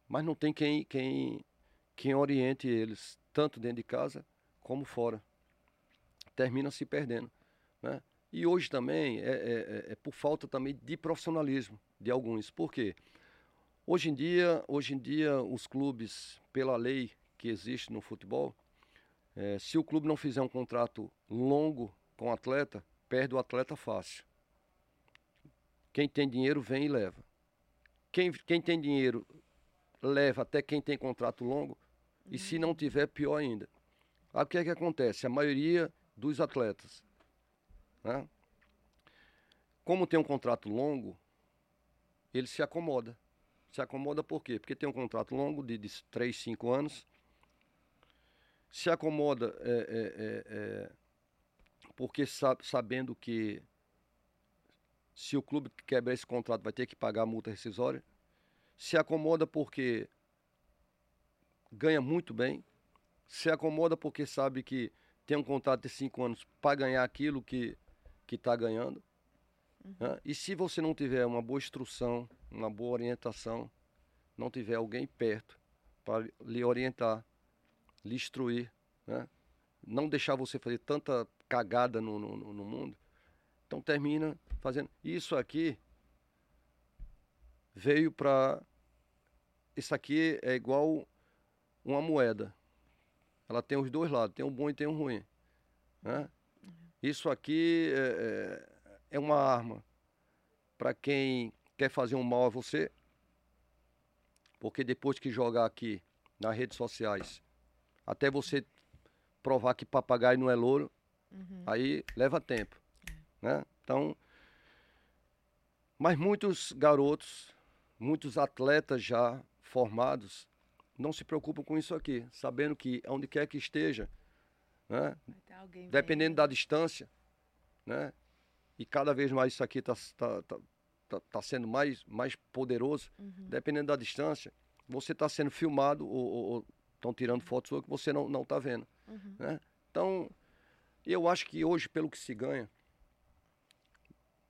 S3: Mas não tem quem, quem, quem oriente eles, tanto dentro de casa como fora. Termina se perdendo. Né? E hoje também é, é, é, é, por falta também de profissionalismo de alguns. Por quê? Hoje em dia, hoje em dia os clubes, pela lei que existe no futebol, é, se o clube não fizer um contrato longo com o atleta, perde o atleta fácil. Quem tem dinheiro vem e leva. Quem, quem tem dinheiro leva até quem tem contrato longo, e se não tiver, pior ainda. Aí o que é que acontece? A maioria dos atletas né? Como tem um contrato longo, ele se acomoda. Se acomoda por quê? Porque tem um contrato longo de, de 3, 5 anos. Se acomoda é, é, é, é, porque sabe, sabendo que se o clube quebrar esse contrato vai ter que pagar a multa rescisória. Se acomoda porque ganha muito bem. Se acomoda porque sabe que tem um contrato de cinco anos para ganhar aquilo que que está ganhando. Uhum. Né? E se você não tiver uma boa instrução, uma boa orientação, não tiver alguém perto para lhe orientar, lhe instruir, né? não deixar você fazer tanta cagada no, no, no mundo, então termina fazendo. Isso aqui veio para. Isso aqui é igual uma moeda. Ela tem os dois lados, tem um bom e tem um ruim. Né? Isso aqui é, é, é uma arma para quem quer fazer um mal a você, porque depois que jogar aqui nas redes sociais, até você provar que papagaio não é louro, uhum. aí leva tempo, é. né? Então, mas muitos garotos, muitos atletas já formados, não se preocupam com isso aqui, sabendo que onde quer que esteja, né? Dependendo da distância, né? e cada vez mais isso aqui está tá, tá, tá, tá sendo mais, mais poderoso,
S2: Uhum.
S3: dependendo da distância, você está sendo filmado ou estão tirando fotos suas que você não não está vendo.
S2: Uhum.
S3: Né? Então, eu acho que hoje, pelo que se ganha,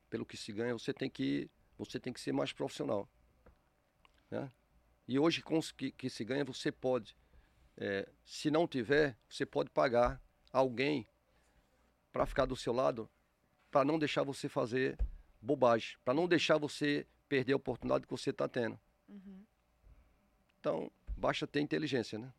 S3: pelo que se ganha, você tem que, você tem que ser mais profissional. Né? E hoje, com que, que se ganha, você pode, eh, se não tiver, você pode pagar alguém para ficar do seu lado, para não deixar você fazer bobagem, para não deixar você perder a oportunidade que você está tendo.
S2: Uhum.
S3: Então, basta ter inteligência, né?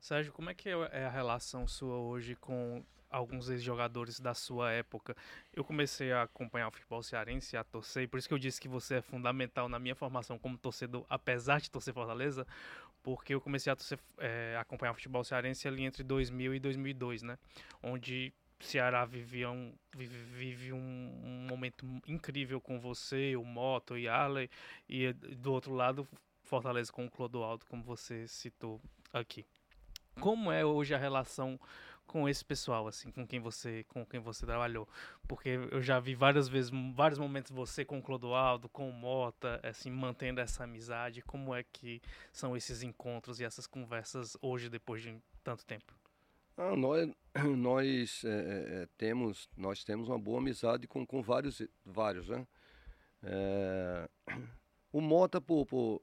S1: Sérgio, como é que é a relação sua hoje com alguns ex-jogadores da sua época? Eu comecei a acompanhar o futebol cearense, a torcer, e por isso que eu disse que você é fundamental na minha formação como torcedor, apesar de torcer Fortaleza, porque eu comecei a torcer, eh, acompanhar o futebol cearense ali entre 2000 e 2002, né? Onde Ceará vivia um, vive, vive um, um momento incrível com você, o Moto e Arley, e eh, do outro lado, Fortaleza com o Clodoaldo, como você citou aqui. Como é hoje a relação com esse pessoal, assim, com quem você, com quem você trabalhou? Porque eu já vi várias vezes, vários momentos você com o Clodoaldo, com o Mota, assim, mantendo essa amizade. Como é que são esses encontros e essas conversas hoje, depois de tanto tempo?
S3: Ah, nós [CLEARS THROAT] nós é, é, temos nós temos uma boa amizade com, com vários vários né É, [CLEARS THROAT] o Mota por, por,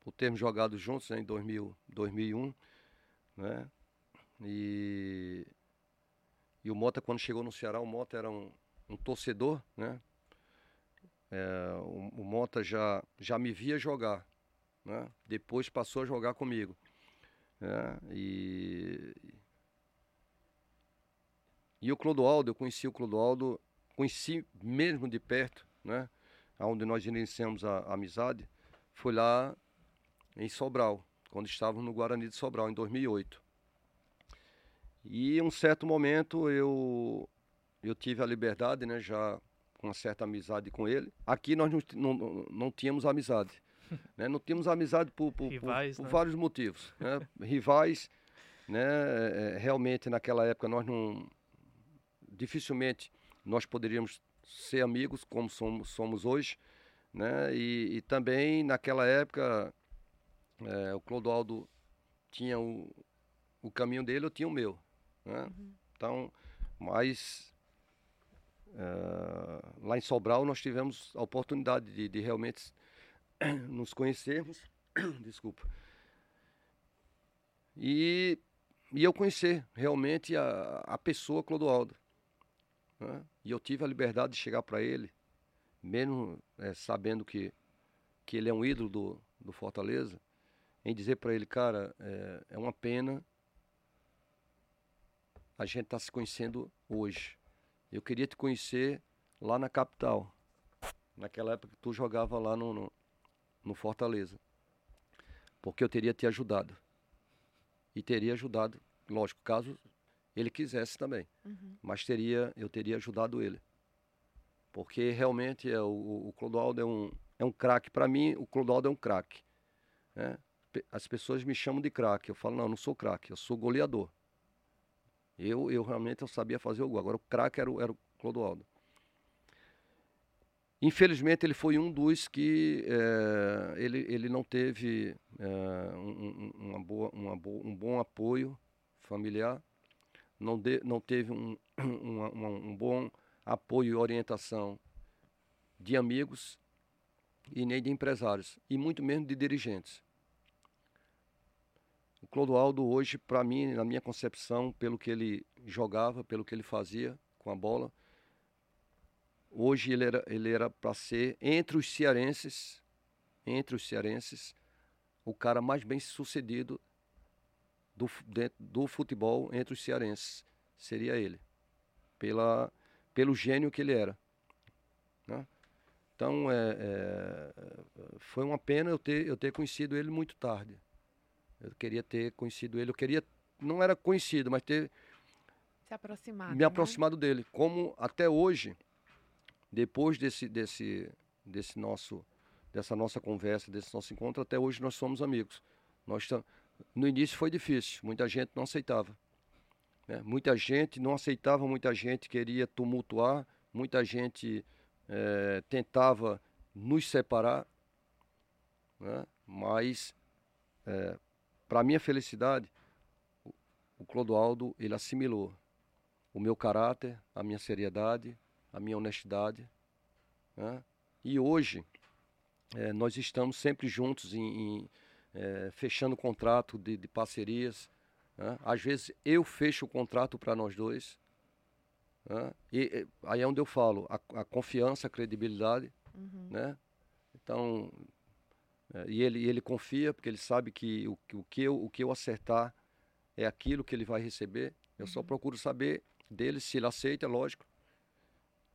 S3: por termos jogado juntos né, em 2000, 2001 né e e o Mota quando chegou no Ceará o Mota era um, um torcedor né É, o, o Mota já já me via jogar né depois passou a jogar comigo né? E, e o Clodoaldo, eu conheci o Clodoaldo, conheci mesmo de perto, né? Onde nós iniciamos a, a amizade, foi lá em Sobral, quando estávamos no Guarani de Sobral, em 2008. E em um certo momento eu, eu tive a liberdade, né? Já com uma certa amizade com ele. Aqui nós não, não, não tínhamos amizade. [LAUGHS] Né? Não tínhamos amizade por, por,
S1: Rivais,
S3: por, por
S1: né?
S3: vários motivos. Né? [LAUGHS] Rivais, né? É, Realmente naquela época nós não. Dificilmente nós poderíamos ser amigos como somos, somos hoje. Né? E, e também naquela época é, o Clodoaldo tinha o, o caminho dele, eu tinha o meu. Né? Então, mas eh, lá em Sobral nós tivemos a oportunidade de, de realmente [COUGHS] nos conhecermos, [COUGHS] desculpa, e, e eu conhecer realmente a, a pessoa Clodoaldo. né? E eu tive a liberdade de chegar para ele, mesmo eh, sabendo que, que ele é um ídolo do, do Fortaleza, em dizer para ele, cara, é, é uma pena a gente estar se conhecendo hoje. Eu queria te conhecer lá na capital, naquela época que tu jogava lá no, no, no Fortaleza, porque eu teria te ajudado. E teria ajudado, lógico, caso ele quisesse também,
S2: Uhum.
S3: mas teria, eu teria ajudado ele. Porque realmente é, o, o Clodoaldo é um, é um craque. Para mim, o Clodoaldo é um craque. né? As pessoas me chamam de craque. Eu falo, não, eu não sou craque, eu sou goleador. Eu, eu realmente eu sabia fazer o gol. Agora o craque era, era o Clodoaldo. Infelizmente ele foi um dos que eh, ele, ele não teve eh, um, um- uma boa, uma um bom apoio familiar, não, de, não teve um, [CLEARS THROAT] uma- uma- um bom apoio e orientação de amigos e nem de empresários, e muito menos de dirigentes. Clodoaldo hoje, para mim, na minha concepção, pelo que ele jogava, pelo que ele fazia com a bola, hoje ele era ele era para ser entre os cearenses, entre os cearenses, o cara mais bem sucedido do, dentro do futebol entre os cearenses seria ele, pela pelo gênio que ele era. né? Então é, é, foi uma pena eu ter eu ter conhecido ele muito tarde. Eu queria ter conhecido ele, eu queria não era conhecido, mas ter
S2: Se aproximar.
S3: me
S2: né?
S3: aproximado dele. Como até hoje, depois desse, desse, desse nosso, dessa nossa conversa, desse nosso encontro, até hoje nós somos amigos. Nós tam- no início foi difícil, muita gente não aceitava. Né? Muita gente não aceitava, muita gente queria tumultuar, muita gente é, tentava nos separar, né? mas, é, para minha felicidade, o, Clodoaldo ele assimilou o meu caráter, a minha seriedade, a minha honestidade. Né? E hoje é, nós estamos sempre juntos em, em é, fechando contrato de, de parcerias. Né? Às vezes eu fecho o contrato para nós dois. Né? E, aí é onde eu falo, a, a confiança, a credibilidade. Uhum. Né? Então, e ele, ele confia, porque ele sabe que o, o, que eu, o que eu acertar é aquilo que ele vai receber. Eu uhum. só procuro saber dele se ele aceita, lógico.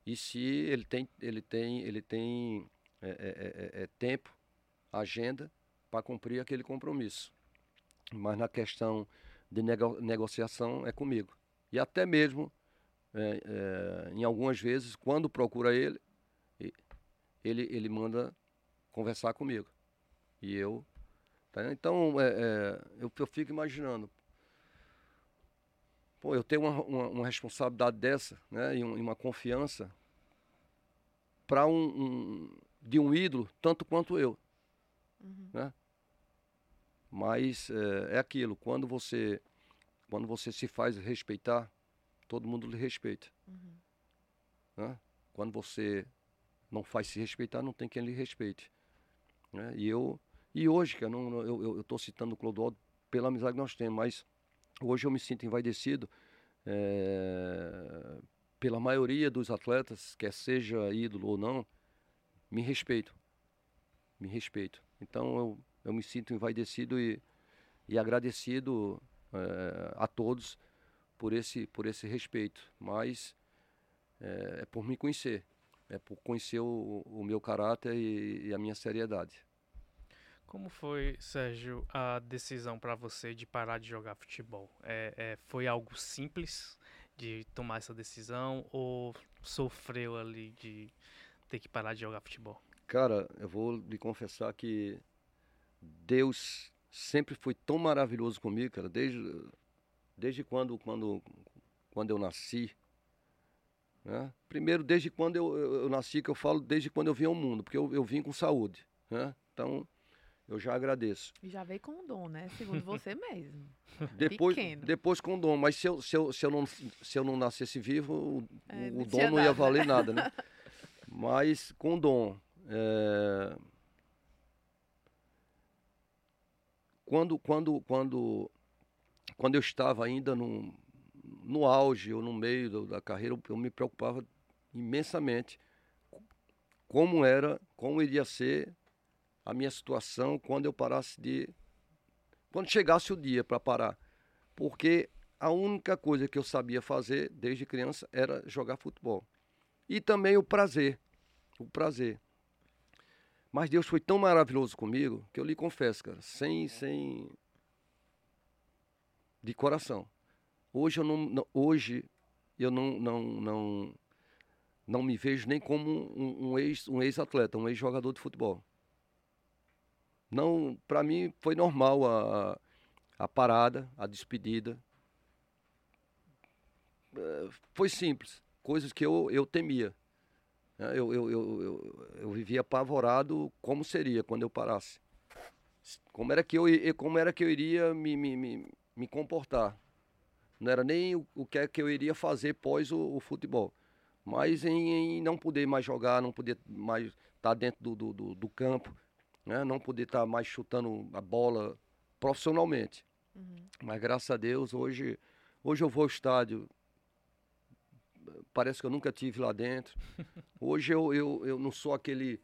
S3: E se ele tem, ele tem, ele tem é, é, é, é tempo, agenda para cumprir aquele compromisso. Mas na questão de nego negociação é comigo. E até mesmo, é, é, em algumas vezes, quando procura ele, ele, ele manda conversar comigo. E eu. Tá? Então, é, é, eu, eu fico imaginando. Pô, eu tenho uma, uma, uma responsabilidade dessa, né? E, um, e uma confiança para um, um, de um ídolo tanto quanto eu. Uhum. Né? Mas é, é, aquilo, quando você, quando você se faz respeitar, todo mundo lhe respeita. Uhum. Né? Quando você não faz se respeitar, não tem quem lhe respeite. Né? E eu e hoje, que eu estou citando o Clodoaldo pela amizade que nós temos, mas hoje eu me sinto envaidecido é, pela maioria dos atletas, quer seja ídolo ou não, me respeito. Me respeito. Então eu, eu me sinto envaidecido e, e agradecido é, a todos por esse, por esse respeito. Mas é, é, por me conhecer, é por conhecer o, o meu caráter e, e a minha seriedade.
S1: Como foi, Sérgio, a decisão para você de parar de jogar futebol? É, é, foi algo simples de tomar essa decisão ou sofreu ali de ter que parar de jogar futebol?
S3: Cara, eu vou lhe confessar que Deus sempre foi tão maravilhoso comigo, cara, desde, desde quando, quando, quando eu nasci. Né? Primeiro, desde quando eu, eu, eu, nasci, que eu falo desde quando eu vim ao mundo, porque eu, eu vim com saúde. Né? Então, eu já agradeço.
S2: E já veio com dom, né? Segundo você [LAUGHS] mesmo.
S3: Depois, Pequeno. depois com dom, mas se eu, se, eu, se, eu não, se eu não nascesse vivo, o, é, o dom não ia valer nada, né? [LAUGHS] mas com dom. É... Quando, quando, quando, quando eu estava ainda no, no auge ou no meio do, da carreira, eu me preocupava imensamente como era, como iria ser a minha situação quando eu parasse de. Quando chegasse o dia para parar. Porque a única coisa que eu sabia fazer desde criança era jogar futebol. E também o prazer. O prazer. Mas Deus foi tão maravilhoso comigo que eu lhe confesso, cara, sem. sem de coração. Hoje eu não, hoje eu não, não, não, não me vejo nem como um, um ex um ex-atleta, um ex-jogador de futebol. Não, para mim foi normal a, a parada, a despedida. É, foi simples, coisas que eu, eu temia. É, eu, eu, eu, eu, eu vivia apavorado como seria quando eu parasse. Como era que eu, como era que eu iria me, me, me, me comportar. Não era nem o, o que é que eu iria fazer pós o, o futebol. Mas em, em, não poder mais jogar, não poder mais estar tá dentro do, do, do, do campo né? não poder estar tá mais chutando a bola profissionalmente. Uhum. Mas graças a Deus, hoje, hoje eu vou ao estádio, parece que eu nunca tive lá dentro. [LAUGHS] Hoje eu, eu, eu não sou aquele,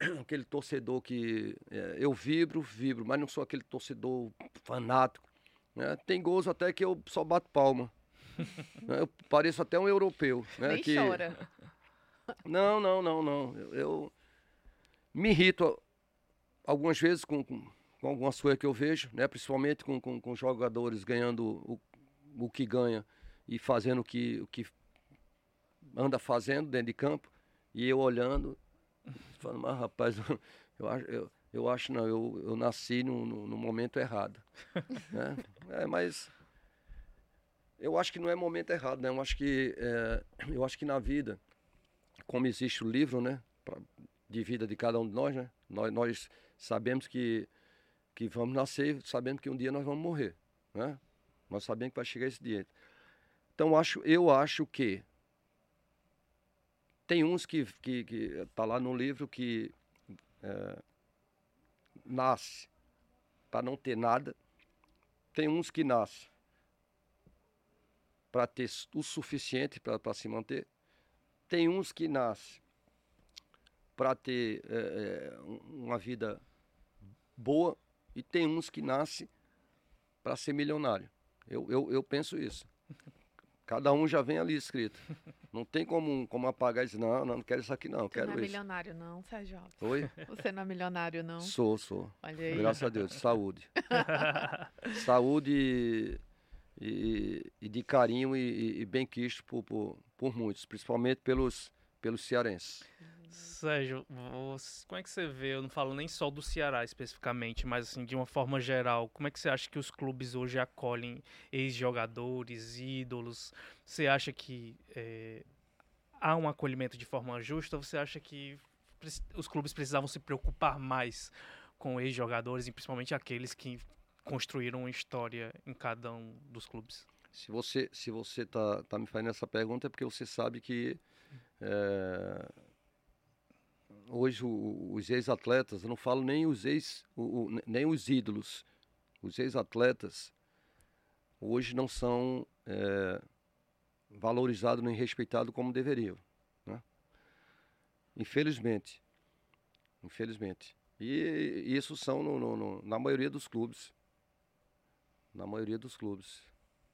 S3: [CLEARS THROAT] aquele torcedor que. É, eu vibro, vibro, mas não sou aquele torcedor fanático. Né? Tem gols até que eu só bato palma. [LAUGHS] Eu pareço até um europeu. Né?
S2: Nem
S3: que...
S2: chora.
S3: Não, não, não, não. Eu, eu me irrito algumas vezes com, com, com algumas coisas que eu vejo, né? principalmente com, com, com jogadores ganhando o, o que ganha e fazendo o que, o que anda fazendo dentro de campo, e eu olhando, falando, mas rapaz, [LAUGHS] eu acho, eu, eu acho não, eu, eu nasci no, no, no momento errado. [LAUGHS] né? É, mas Eu acho que não é momento errado, né? Eu acho que, é, eu acho que na vida, como existe o livro, né? Pra, de vida de cada um de nós, né? Nós, nós sabemos que, que vamos nascer, sabemos que um dia nós vamos morrer, né? Nós sabemos que vai chegar esse dia. Então, acho, eu acho que tem uns que, que, que tá lá no livro que é, nasce para não ter nada. Tem uns que nascem para ter o suficiente para se manter. Tem uns que nascem para ter é, uma vida boa e tem uns que nascem para ser milionário. Eu, eu, eu penso isso. Cada um já vem ali escrito. Não tem como, como apagar e dizer, não, não, não quero isso aqui não,
S2: Você
S3: quero
S2: não é
S3: isso.
S2: milionário não, Sérgio Alves.
S3: Oi?
S2: Você não é milionário não.
S3: Sou, sou.
S2: Olha aí.
S3: Graças a Deus. Saúde. [LAUGHS] Saúde e, e, e de carinho e, e bem quisto por, por, por muitos, principalmente pelos, pelos cearenses.
S1: Sérgio, você- como é que você vê? Eu não falo nem só do Ceará especificamente, mas assim, de uma forma geral, como é que você acha que os clubes hoje acolhem ex-jogadores, ídolos? Você acha que eh, há um acolhimento de forma justa ou você acha que os clubes precisavam se preocupar mais com ex-jogadores e principalmente aqueles que construíram uma história em cada um dos clubes?
S3: Se você se você tá, tá me fazendo essa pergunta é porque você sabe que é, hoje os ex-atletas, não falo nem os ex, o- o- nem os ídolos, os ex-atletas hoje não são é, valorizados nem respeitados como deveriam, né? Infelizmente, infelizmente. E isso são no- no- no- na maioria dos clubes, na maioria dos clubes,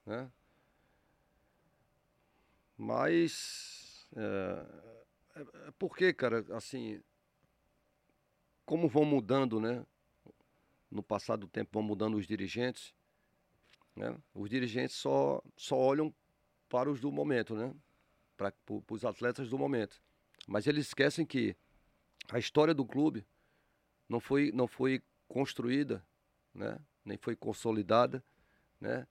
S3: né? Mas é, é, é porque, cara, assim, como vão mudando, né? No passar do tempo vão mudando os dirigentes, né? Os dirigentes só só olham para os do momento, né? Para os atletas do momento. Mas eles esquecem que a história do clube não foi não foi construída, né? Nem foi consolidada, né?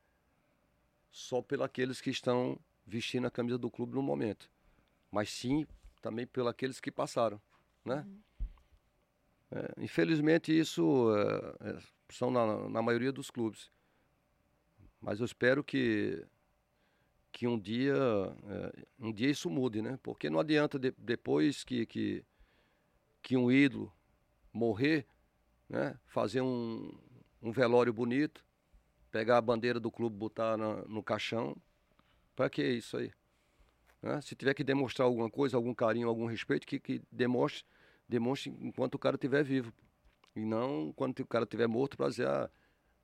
S3: Só pelos aqueles que estão vestindo a camisa do clube no momento, mas sim também pelos aqueles que passaram, né? É, infelizmente isso é, é, são na, na maioria dos clubes, mas eu espero que que um dia é, um dia isso mude, né? Porque não adianta de- depois que, que que um ídolo morrer, né? Fazer um, um velório bonito, pegar a bandeira do clube, botar na- no caixão para que isso aí? Né? Se tiver que demonstrar alguma coisa, algum carinho, algum respeito, que, que demonstre, demonstre enquanto o cara estiver vivo. E não quando o cara estiver morto para dizer, ah,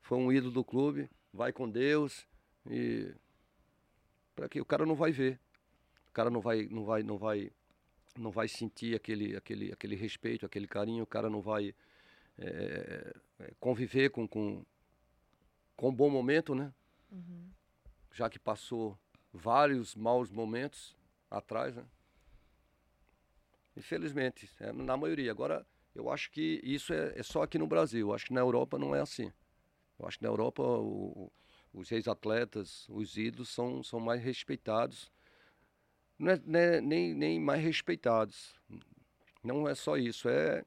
S3: foi um ídolo do clube, vai com Deus. E para que o cara não vai ver. O cara não vai, não vai, não vai, não vai sentir aquele, aquele, aquele respeito, aquele carinho. O cara não vai eh, conviver com, com, com um bom momento, né?
S2: Uhum.
S3: já que passou vários maus momentos atrás, né? Infelizmente, é, na maioria. Agora, eu acho que isso é, é só aqui no Brasil. Eu acho que na Europa não é assim. Eu acho que na Europa o- os ex-atletas, os ídolos são, são mais respeitados. Não é, não é nem, nem mais respeitados. Não é só isso, é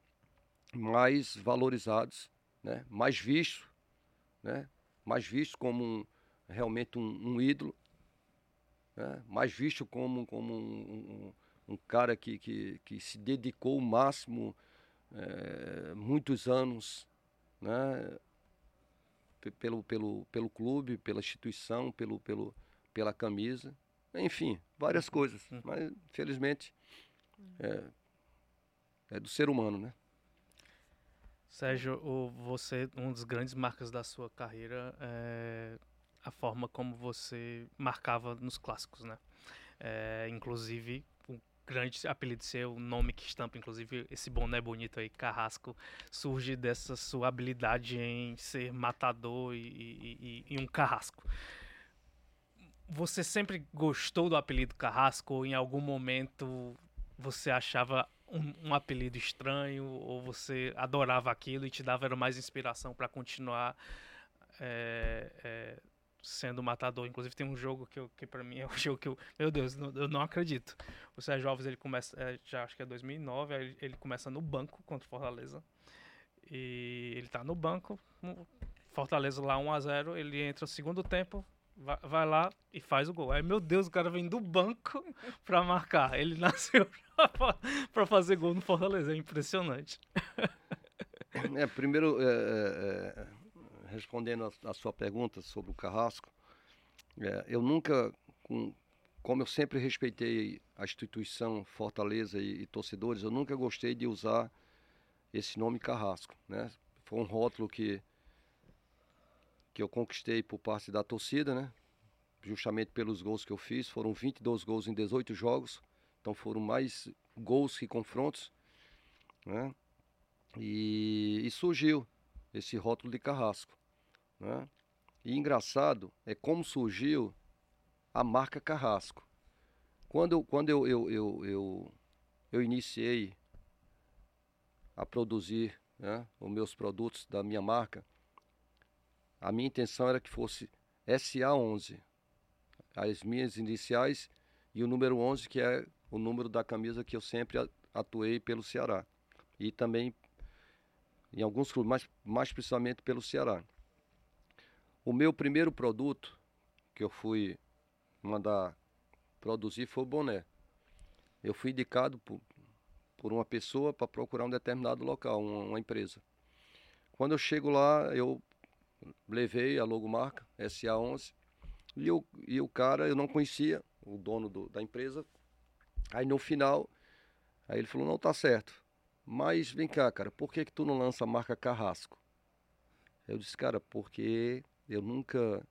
S3: mais valorizados, né? mais vistos, né? mais vistos como um, realmente um, um ídolo, né? mais visto como, como um, um, um cara que, que, que se dedicou o máximo, eh, muitos anos, né? Pe- pelo, pelo, pelo clube, pela instituição, pelo, pelo, pela camisa, enfim, várias coisas,
S1: Uhum.
S3: mas infelizmente é, é do ser humano, né?
S1: Sérgio, o- você, uma das grandes marcas da sua carreira é a forma como você marcava nos clássicos, né? É, inclusive, o grande apelido seu, o nome que estampa, inclusive, esse boné bonito aí, Carrasco, surge dessa sua habilidade em ser matador e, e- e- e um carrasco. Você sempre gostou do apelido Carrasco ou em algum momento você achava um, um apelido estranho ou você adorava aquilo e te dava era mais inspiração para continuar é, é, sendo matador. Inclusive tem um jogo que, eu, que para mim é um [LAUGHS] jogo que eu, meu Deus, não, eu não acredito. O Sérgio Alves ele começa, é, já acho que é 2009, ele, ele começa no banco contra o Fortaleza. E ele tá no banco, Fortaleza lá 1 a 0, ele entra no segundo tempo, vai, vai, lá e faz o gol. Aí, meu Deus, o cara vem do banco [LAUGHS] pra marcar. Ele [LAUGHS] nasceu pra fazer gol no Fortaleza. É impressionante.
S3: É, primeiro, é, é, é respondendo a, a, sua pergunta sobre o Carrasco, é, eu nunca, com, como eu sempre respeitei a instituição Fortaleza e, e, torcedores, eu nunca gostei de usar esse nome Carrasco. Né? Foi um rótulo que que eu conquistei por parte da torcida, né? Justamente pelos gols que eu fiz, foram 22 gols em 18 jogos, então foram mais gols que confrontos, né? E, e surgiu esse rótulo de Carrasco, né? E engraçado é como surgiu a marca Carrasco. Quando, quando eu, eu, eu, eu, eu iniciei a produzir né, os meus produtos da minha marca, a minha intenção era que fosse SA11, as minhas iniciais e o número 11, que é o número da camisa que eu sempre atuei pelo Ceará. E também em alguns clubes, mas mais precisamente pelo Ceará. O meu primeiro produto que eu fui mandar produzir foi o boné. Eu fui indicado por, por uma pessoa para procurar um determinado local, uma, uma empresa. Quando eu chego lá, eu levei a logomarca SA11 e, eu, e o cara eu não conhecia, o dono do, da empresa. Aí no final, aí ele falou, não, tá certo. Mas vem cá, cara, por que que tu não lança a marca Carrasco? Eu disse, cara, porque eu nunca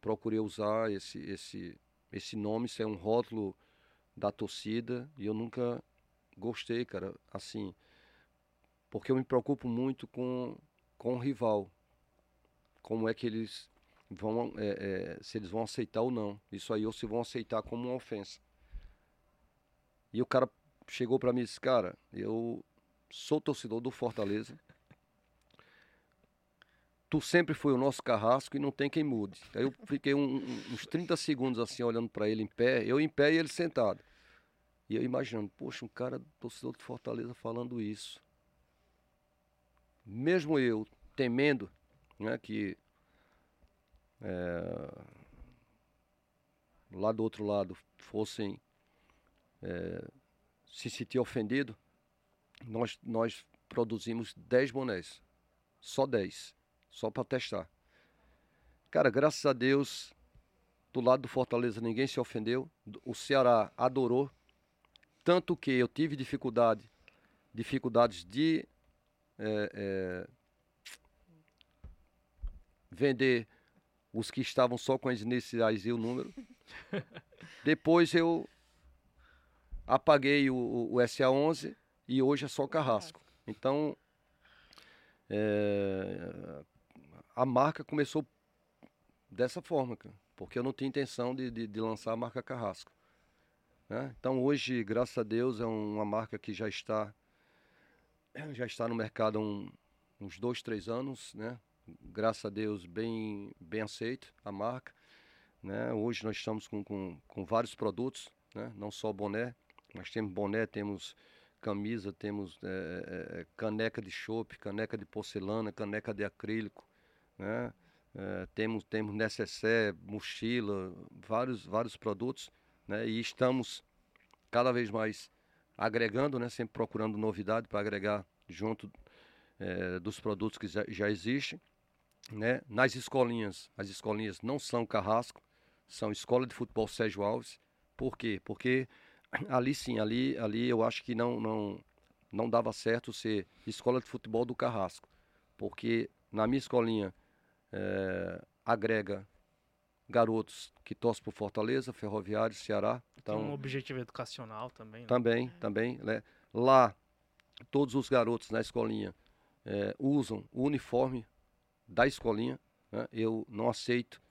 S3: procurei usar esse, esse, esse nome, isso é um rótulo da torcida e eu nunca gostei, cara, assim, porque eu me preocupo muito com, com o rival como é que eles vão, é, é, se eles vão aceitar ou não. Isso aí, ou se vão aceitar como uma ofensa. E o cara chegou para mim e disse, cara, eu sou torcedor do Fortaleza. Tu sempre foi o nosso carrasco e não tem quem mude. Aí eu fiquei um, uns 30 segundos assim, olhando para ele em pé, eu em pé e ele sentado. E eu imaginando, poxa, um cara torcedor do Fortaleza falando isso. Mesmo eu temendo né, que é, lá do outro lado fossem é, se sentir ofendido, nós, nós produzimos 10 bonés. Só 10. Só para testar. Cara, graças a Deus, do lado do Fortaleza ninguém se ofendeu. O Ceará adorou. Tanto que eu tive dificuldade, dificuldades de é, é, vender os que estavam só com as iniciais e o número. [LAUGHS] Depois eu apaguei o, o, SA11 e hoje é só Carrasco. Então, é, a marca começou dessa forma, porque eu não tinha intenção de, de, de lançar a marca Carrasco. Né? Então, hoje, graças a Deus, é uma marca que já está [CLEARS THROAT] já está no mercado há um, uns dois, três anos, né? graças a Deus, bem, bem aceito a marca. Né? Hoje nós estamos com, com, com vários produtos, né? não só boné, mas temos boné, temos camisa, temos é, é, caneca de chope, caneca de porcelana, caneca de acrílico, né? É, temos temos necessaire, mochila, vários vários produtos, né? E estamos cada vez mais agregando, né? Sempre procurando novidade para agregar junto é, dos produtos que já, já existem né? Nas escolinhas, as escolinhas não são carrasco, são escola de futebol Sérgio Alves. Por quê? Porque [CLEARS THROAT] ali sim, ali, ali eu acho que não, não, não dava certo ser escola de futebol do carrasco. Porque na minha escolinha é, agrega garotos que torcem por Fortaleza, Ferroviário, Ceará.
S1: Então, Tem um objetivo educacional também. Né?
S3: Também, também. Né? Lá, todos os garotos na escolinha é, usam o uniforme da escolinha. Né? Eu não aceito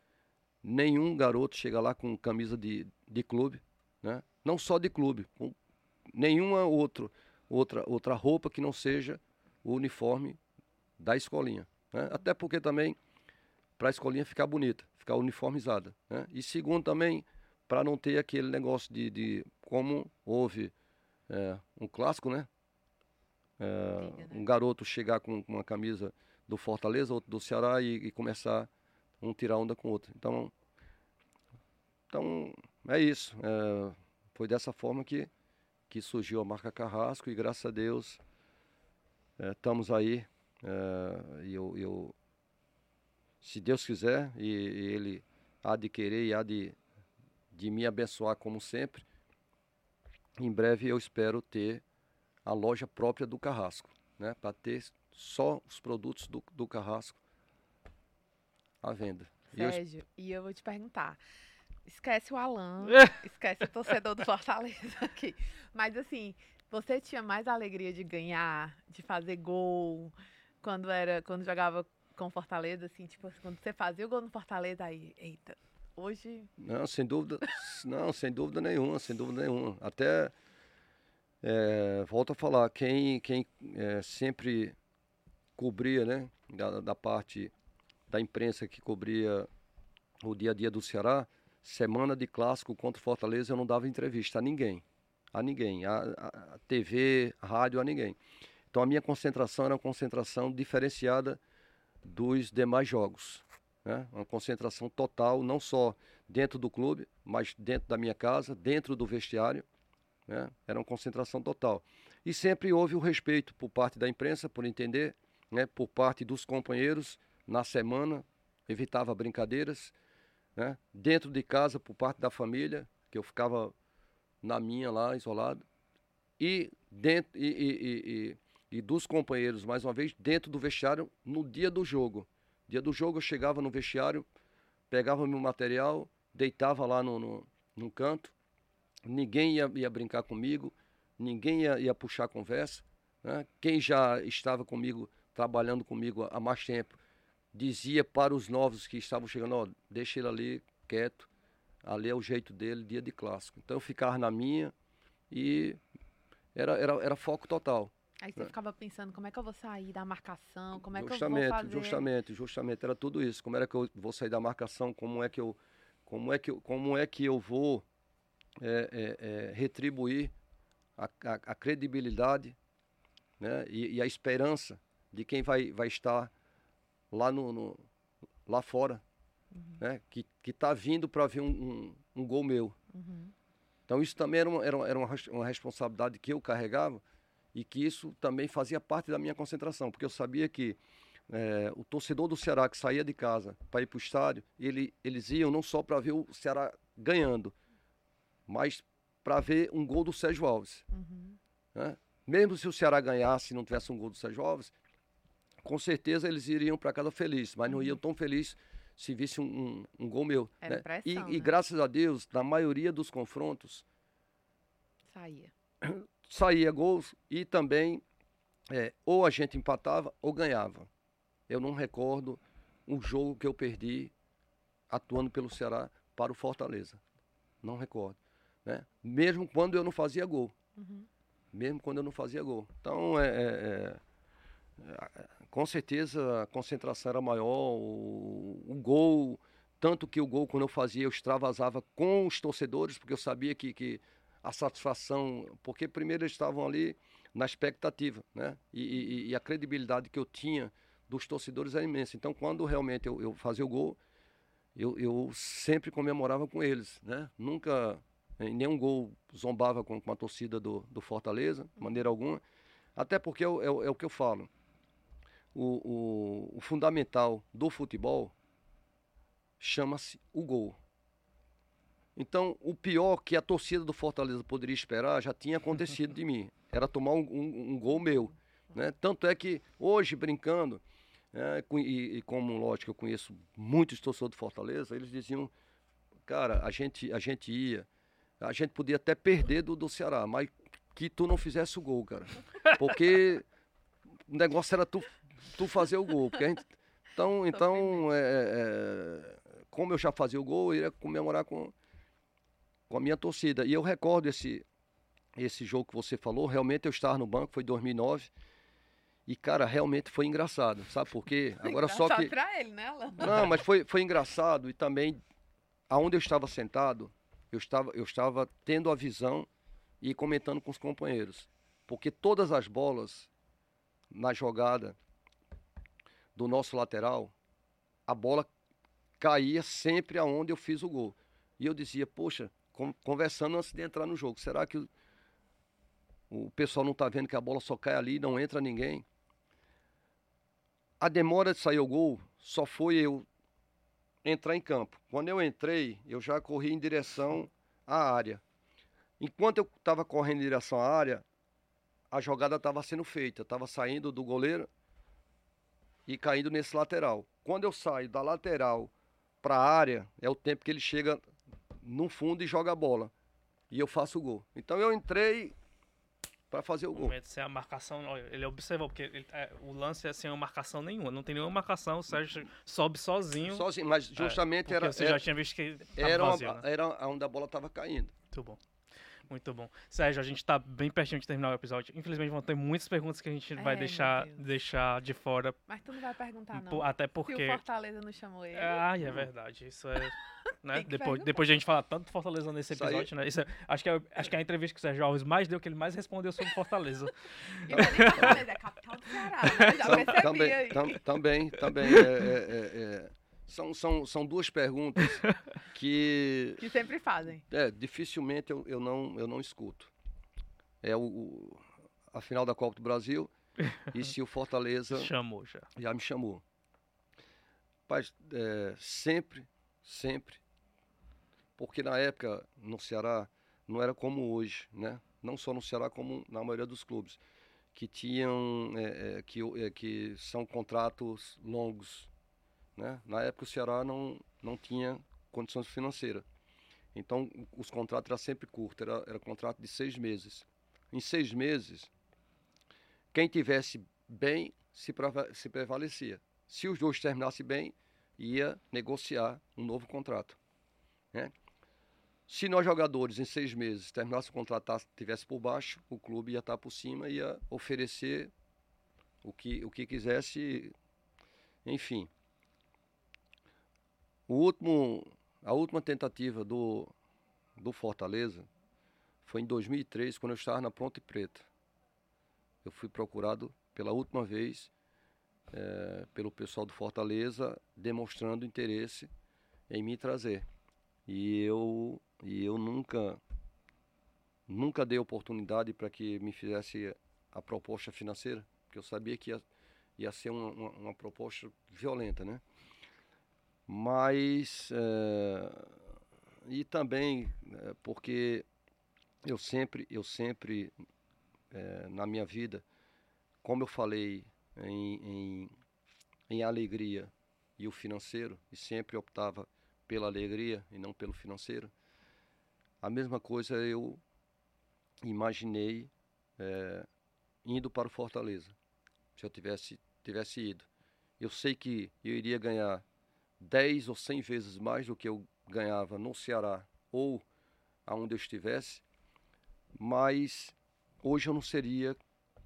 S3: nenhum garoto chegar lá com camisa de, de clube, né? não só de clube, com nenhuma outro, outra, outra roupa que não seja o uniforme da escolinha. Né? Até porque também, para a escolinha ficar bonita, ficar uniformizada. Né? E segundo também, para não ter aquele negócio de, de como houve é, um clássico, né? É,
S2: né?
S3: um garoto chegar com, com uma camisa do Fortaleza, outro do Ceará e, e começar um tirar onda com o outro. Então, então é isso. É, foi dessa forma que, que surgiu a marca Carrasco e graças a Deus é, estamos aí. é, e eu, eu, se Deus quiser, e, e Ele há de querer e há de, de me abençoar como sempre, em breve eu espero ter a loja própria do Carrasco, né? Para ter só os produtos do, do Carrasco à venda. E eu
S2: Sérgio, e eu vou te perguntar. Esquece o Alan, [LAUGHS] esquece o torcedor do Fortaleza aqui. Mas assim, você tinha mais alegria de ganhar, de fazer gol, quando era, quando jogava com Fortaleza, assim, tipo, quando você fazia o gol no Fortaleza, aí, eita, hoje.
S3: Não, sem dúvida, [LAUGHS] não, sem dúvida nenhuma, sem dúvida nenhuma. Até é, volto a falar, quem, quem é, sempre cobria, né, da, da parte da imprensa que cobria o dia a dia do Ceará, semana de clássico contra o Fortaleza, eu não dava entrevista a ninguém, a ninguém, a, a, TV, a rádio, a ninguém. Então a minha concentração era uma concentração diferenciada dos demais jogos, né? Uma concentração total, não só dentro do clube, mas dentro da minha casa, dentro do vestiário, né? Era uma concentração total. E sempre houve o respeito por parte da imprensa, por entender, né? Por parte dos companheiros na semana, evitava brincadeiras, né? Dentro de casa, por parte da família, que eu ficava na minha lá, isolado, e dentro e, e- e- e- dos companheiros, mais uma vez, dentro do vestiário, no dia do jogo. Dia do jogo eu chegava no vestiário, pegava meu material, deitava lá no, no, num canto, ninguém ia, ia brincar comigo, ninguém ia, ia puxar conversa. né? Quem já estava comigo, trabalhando comigo há mais tempo, dizia para os novos que estavam chegando, ó, deixa ele ali quieto, ali é o jeito dele, dia de clássico. Então eu ficava na minha e era, era, era foco total.
S2: Aí você ficava pensando, como é que eu vou sair da marcação? Como é que eu
S3: justamente,
S2: vou fazer?
S3: justamente, justamente, era tudo isso. Como era que eu vou sair da marcação? Como é que eu, como é que eu, como é que eu vou é, é, é, retribuir a, a- a credibilidade, né? E, e a esperança de quem vai, vai estar lá no, no- lá fora, né? Que que está vindo para ver um, um, um gol meu.
S2: Uhum.
S3: Então isso também era uma, era uma, era uma responsabilidade que eu carregava e que isso também fazia parte da minha concentração, porque eu sabia que eh, o torcedor do Ceará que saía de casa para ir para o estádio, ele, eles iam não só para ver o Ceará ganhando, mas para ver um gol do Sérgio Alves.
S2: Uhum.
S3: né? Mesmo se o Ceará ganhasse e não tivesse um gol do Sérgio Alves, com certeza eles iriam para casa felizes, mas não iam tão felizes se visse um, um, um gol meu. Né?
S2: pressão,
S3: e, e
S2: né?
S3: graças a Deus, na maioria dos confrontos,
S2: Saía. [COUGHS]
S3: saía gols e também é, ou a gente empatava ou ganhava. Eu não recordo um jogo que eu perdi atuando pelo Ceará para o Fortaleza. Não recordo. Né? Mesmo quando eu não fazia gol.
S2: Uhum.
S3: Mesmo quando eu não fazia gol. Então, é, é, é, com certeza a concentração era maior, o, o gol, tanto que o gol, quando eu fazia, eu extravasava com os torcedores, porque eu sabia que, que a satisfação, porque primeiro eles estavam ali na expectativa, né? E, e- e a credibilidade que eu tinha dos torcedores era imensa. Então, quando realmente eu, eu fazia o gol, eu, eu sempre comemorava com eles, né? Nunca, em nenhum gol, zombava com, com a torcida do, do Fortaleza, de maneira alguma. Até porque é, o- é é o que eu falo. O, o- o fundamental do futebol chama-se o gol. Então, o pior que a torcida do Fortaleza poderia esperar já tinha acontecido de mim. Era tomar um, um- um gol meu. Né? Tanto é que hoje, brincando, com- e, e como, lógico, eu conheço muitos torcedores do Fortaleza, eles diziam, cara, a gente, a gente ia, a gente podia até perder do, do Ceará, mas que tu não fizesse o gol, cara. Porque o negócio era tu, tu fazer o gol. Porque a gente, então, então é, é, como eu já fazia o gol, eu ia comemorar com, com a minha torcida. E eu recordo esse, esse jogo que você falou, realmente eu estava no banco, foi em 2009. E, cara, realmente foi engraçado, sabe por quê? [LAUGHS] Agora só que.
S2: pra ele, né, Alan?
S3: Não, mas foi, foi engraçado e também aonde eu estava sentado, eu estava, eu estava tendo a visão e comentando com os companheiros. Porque todas as bolas na jogada do nosso lateral, a bola caía sempre aonde eu fiz o gol. E eu dizia, poxa, conversando antes de entrar no jogo, será que o, o pessoal não está vendo que a bola só cai ali, não entra ninguém? A demora de sair o gol só foi eu entrar em campo. Quando eu entrei, eu já corri em direção à área. Enquanto eu estava correndo em direção à área, a jogada estava sendo feita. Estava saindo do goleiro e caindo nesse lateral. Quando eu saio da lateral para a área, é o tempo que ele chega no fundo e joga a bola. E eu faço o gol. Então eu entrei para fazer o gol.
S1: sem a marcação, ele observou, porque ele- é, o lance é sem uma marcação nenhuma. Não tem nenhuma marcação, o Sérgio sobe sozinho.
S3: Sozinho, mas justamente
S1: porque
S3: era,
S1: você
S3: era,
S1: já tinha visto que
S3: era, uma-
S1: vazio, né?
S3: era onde a bola estava caindo.
S1: Muito bom. Muito bom. Sérgio, a gente tá bem pertinho de terminar o episódio. Infelizmente vão ter muitas perguntas que a gente
S2: É,
S1: vai deixar, deixar de fora.
S2: Mas tu não vai perguntar, não.
S1: até
S2: Se
S1: porque.
S2: o Fortaleza não chamou ele.
S1: Ai, é verdade. Isso é. [LAUGHS] Né? Depois, depois de a gente falar tanto de Fortaleza nesse episódio, né? Isso é- acho, que é, acho que é a entrevista que o Sérgio Alves mais deu, que ele mais respondeu sobre Fortaleza. [LAUGHS]
S2: E Fortaleza, é capital do Ceará, né? Já
S3: também, também. é, é, é, é. São, são, são duas perguntas [LAUGHS] que
S2: Que sempre fazem.
S3: é, dificilmente eu, eu, não, eu não escuto. É o, o- a final da Copa do Brasil [LAUGHS] e se o Fortaleza
S1: Chamou já.
S3: já me chamou. Mas é, sempre, sempre, porque na época no Ceará não era como hoje, né? Não só no Ceará como na maioria dos clubes que tinham é, é, que, é, que são contratos longos, né? Na época o Ceará não não tinha condições financeiras, então os contratos eram sempre curtos, era, era contrato de seis meses. Em seis meses, quem tivesse bem se, se prevalecia. Se os dois terminassem bem, ia negociar um novo contrato. né? Se nós jogadores em seis meses terminasse o contrato tivesse por baixo, o clube ia estar por cima ia oferecer o que, o que quisesse, enfim. O último, a última tentativa do, do Fortaleza foi em 2003, quando eu estava na Ponte Preta. Eu fui procurado pela última vez eh, pelo pessoal do Fortaleza, demonstrando interesse em me trazer. E eu, e eu nunca, nunca dei oportunidade para que me fizesse a proposta financeira, porque eu sabia que ia, ia ser uma, uma, uma proposta violenta, né? Mas, eh, e também eh, porque eu sempre, eu sempre eh, na minha vida, como eu falei em, em, em alegria e o financeiro, e sempre optava pela alegria e não pelo financeiro, a mesma coisa eu imaginei eh, indo para o Fortaleza, se eu tivesse, tivesse ido. Eu sei que eu iria ganhar 10 ou 100 vezes mais do que eu ganhava no Ceará ou aonde eu estivesse, mas hoje eu não seria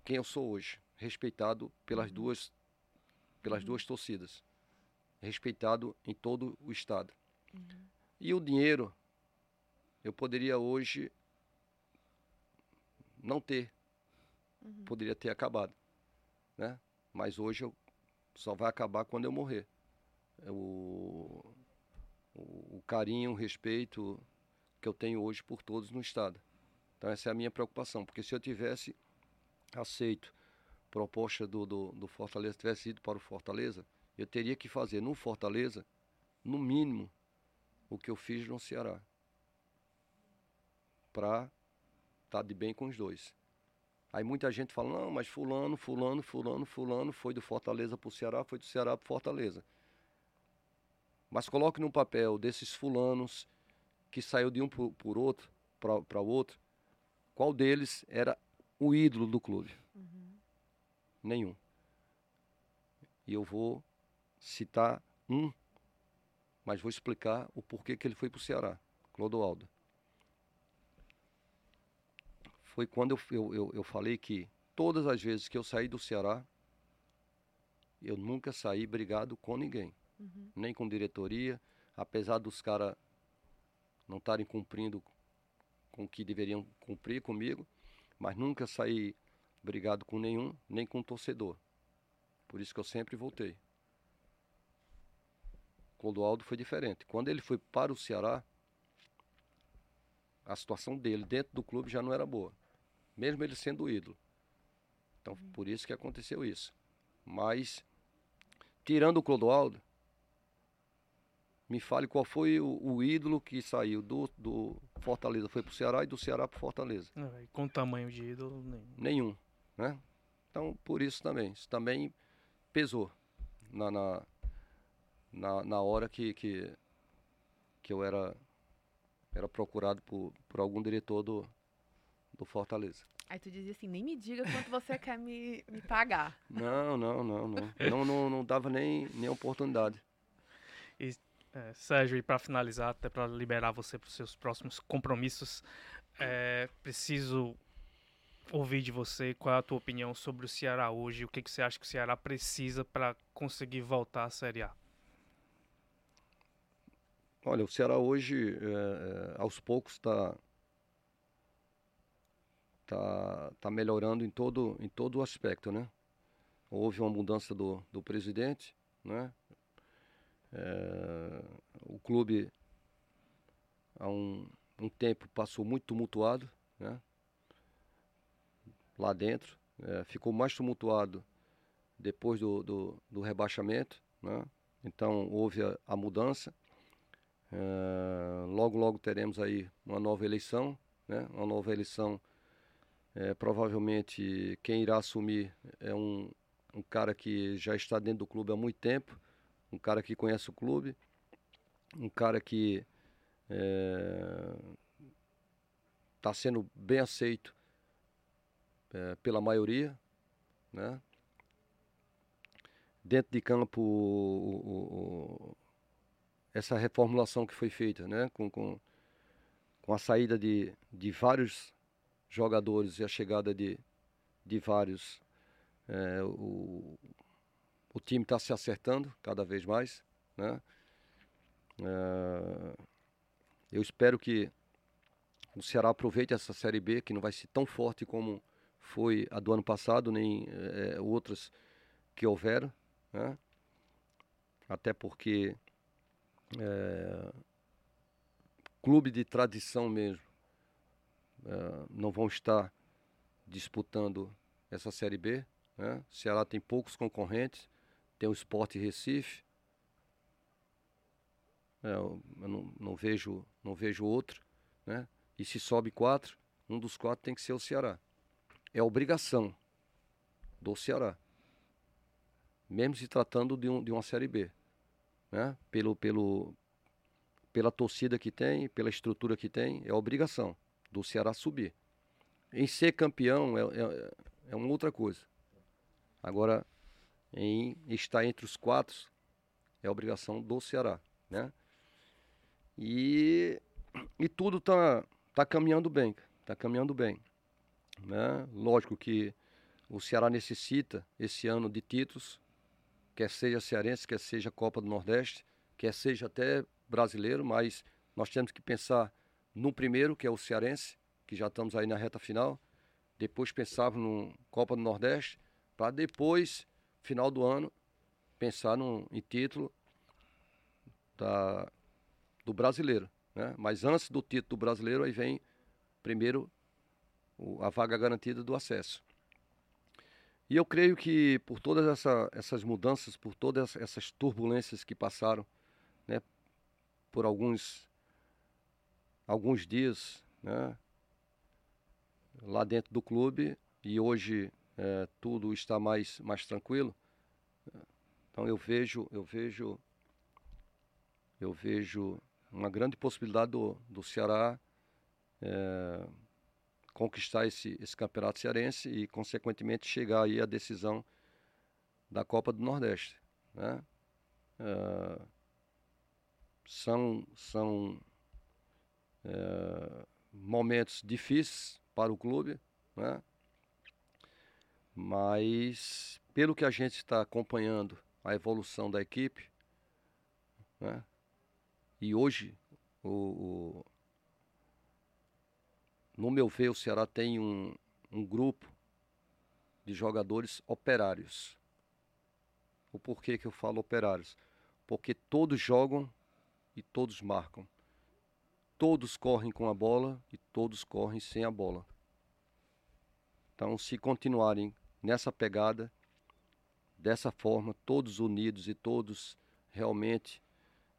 S3: quem eu sou hoje, respeitado pelas duas pelas duas torcidas, respeitado em todo o estado. E o dinheiro eu poderia hoje não ter, poderia ter acabado, né? Mas hoje eu só vai acabar quando eu morrer. É O, o, carinho, o respeito que eu tenho hoje por todos no estado. Então essa é a minha preocupação, porque se eu tivesse aceito proposta do, do, do Fortaleza, tivesse ido para o Fortaleza, eu teria que fazer no Fortaleza, no mínimo, o que eu fiz no Ceará. Para estar de bem com os dois. Aí muita gente fala, não, mas fulano, fulano, fulano, fulano foi do Fortaleza para o Ceará, foi do Ceará para Fortaleza. Mas coloque no papel desses fulanos que saiu de um por, por outro, para o outro, qual deles era o ídolo do clube? Nenhum. E eu vou citar um, mas vou explicar o porquê que ele foi para o Ceará, Clodoaldo. Foi quando eu, eu, eu, eu falei que todas as vezes que eu saí do Ceará, eu nunca saí brigado com ninguém,
S2: Uhum.
S3: nem com diretoria, apesar dos caras não estarem cumprindo com o que deveriam cumprir comigo, mas nunca saí brigado com nenhum, nem com torcedor. Por isso que eu sempre voltei. Clodoaldo foi diferente. Quando ele foi para o Ceará, a situação dele dentro do clube já não era boa, mesmo ele sendo ídolo. Então, por isso que aconteceu isso. Mas, tirando o Clodoaldo, me fale qual foi o, o ídolo que saiu do, do Fortaleza, foi para o Ceará e do Ceará para Fortaleza.
S1: É, e com tamanho de ídolo, nenhum.
S3: Nenhum, né? Então, por isso também, isso também pesou na, na, na, na hora que, que, que eu era, era procurado por, por algum diretor do, do Fortaleza.
S2: Aí tu dizia assim, nem me diga quanto você quer me, me pagar.
S3: Não, não, não, não. Não, não, não dava nem, nem oportunidade.
S1: É, Sérgio, e para finalizar, até para liberar você para os seus próximos compromissos, é, preciso ouvir de você qual é a tua opinião sobre o Ceará hoje, o que, que você acha que o Ceará precisa para conseguir voltar à Série A.
S3: Olha, o Ceará hoje, é, é, aos poucos, está tá, tá melhorando em todo, em todo o aspecto, né? Houve uma mudança do, do presidente, né? É, o clube, há um, um tempo, passou muito tumultuado, né? Lá dentro. É, ficou mais tumultuado depois do, do, do rebaixamento, né? Então, houve a, a mudança. É, logo, logo teremos aí uma nova eleição, né? Uma nova eleição. É, provavelmente quem irá assumir é um, um cara que já está dentro do clube há muito tempo, um cara que conhece o clube, um cara que está sendo bem aceito é, pela maioria, né? Dentro de campo, o, o, o, essa reformulação que foi feita, né? Com, com, com a saída de, de vários jogadores e a chegada de, de vários, é, o time está se acertando cada vez mais, né? É, eu espero que o Ceará aproveite essa Série B, que não vai ser tão forte como foi a do ano passado, nem é, outras que houveram, né? Até porque é, clube de tradição mesmo é, não vão estar disputando essa Série B. Né? O Ceará tem poucos concorrentes, tem o Sport Recife. É, eu não, não, vejo, não vejo outro. Né? E se sobe quatro, um dos quatro tem que ser o Ceará. É obrigação do Ceará. Mesmo se tratando de, um, de uma Série B. Né? Pelo, pelo, pela torcida que tem, pela estrutura que tem, é obrigação do Ceará subir. Em ser campeão é, é, é uma outra coisa. Agora, em estar entre os quatro, é obrigação do Ceará, né? E, e tudo tá, tá caminhando bem, tá caminhando bem, né? Lógico que o Ceará necessita esse ano de títulos, quer seja cearense, quer seja Copa do Nordeste, quer seja até brasileiro, mas nós temos que pensar no primeiro, que é o cearense, que já estamos aí na reta final, depois pensava no Copa do Nordeste, para depois, final do ano, pensar no, em título da, do brasileiro. Né? Mas antes do título do brasileiro, aí vem primeiro o, a vaga garantida do acesso. E eu creio que por todas essa, essas mudanças, por todas essas turbulências que passaram, né, por alguns, alguns dias, né, lá dentro do clube, e hoje é, tudo está mais, mais tranquilo. Então eu vejo, eu vejo, eu vejo uma grande possibilidade do, do Ceará é, conquistar esse, esse campeonato cearense e, consequentemente, chegar aí à decisão da Copa do Nordeste. Né? É, são são é, momentos difíceis para o clube, né? Mas pelo que a gente está acompanhando a evolução da equipe, né? E hoje, o, o, no meu ver, o Ceará tem um, um grupo de jogadores operários. O porquê que eu falo operários? Porque todos jogam e todos marcam. Todos correm com a bola e todos correm sem a bola. Então, se continuarem nessa pegada, dessa forma, todos unidos e todos realmente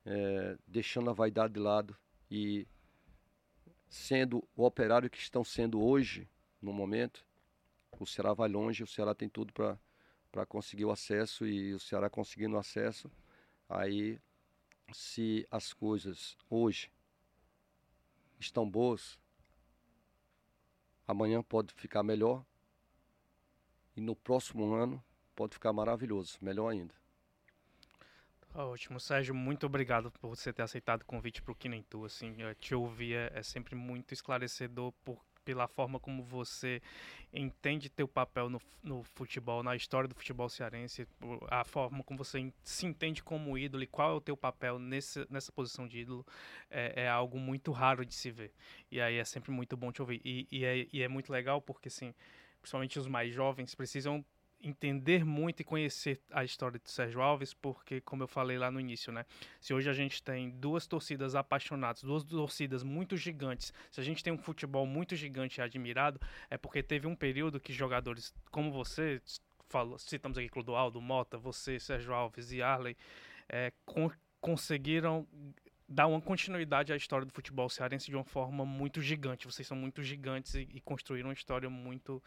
S3: é, deixando a vaidade de lado e sendo o operário que estão sendo hoje, no momento, o Ceará vai longe, o Ceará tem tudo para conseguir o acesso e o Ceará conseguindo o acesso, aí se as coisas hoje estão boas, amanhã pode ficar melhor e no próximo ano pode ficar maravilhoso, melhor ainda.
S1: Ótimo, Sérgio, muito obrigado por você ter aceitado o convite para o Que Nem Tu, assim, te ouvir é, é sempre muito esclarecedor por, pela forma como você entende teu papel no, no futebol, na história do futebol cearense, a forma como você se entende como ídolo e qual é o teu papel nesse, nessa posição de ídolo, é, é algo muito raro de se ver. E aí é sempre muito bom te ouvir. E, e, é, e é muito legal porque, assim, principalmente os mais jovens, precisam entender muito e conhecer a história de Sérgio Alves, porque, como eu falei lá no início, né? Se hoje a gente tem duas torcidas apaixonadas, duas torcidas muito gigantes, se a gente tem um futebol muito gigante e admirado, é porque teve um período que jogadores como você, falou, citamos aqui Clodoaldo, Mota, você, Sérgio Alves e Arley, é, con conseguiram dar uma continuidade à história do futebol cearense de uma forma muito gigante. Vocês são muito gigantes e, e construíram uma história muito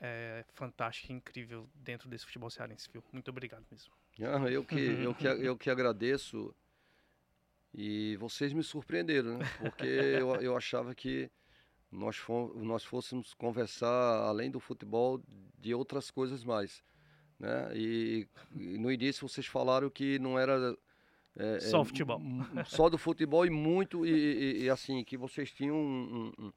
S1: é, fantástica e incrível dentro desse futebol cearense, viu? Muito obrigado mesmo.
S3: Ah, eu, que, [LAUGHS] eu, que, eu que agradeço e vocês me surpreenderam, né? Porque eu, eu achava que nós, fomos, nós fôssemos conversar, além do futebol, de outras coisas mais. Né? E, e no início vocês falaram que não era
S1: é, só é, futebol.
S3: Só do futebol e muito, e, e, e assim, que vocês tinham um, um, um...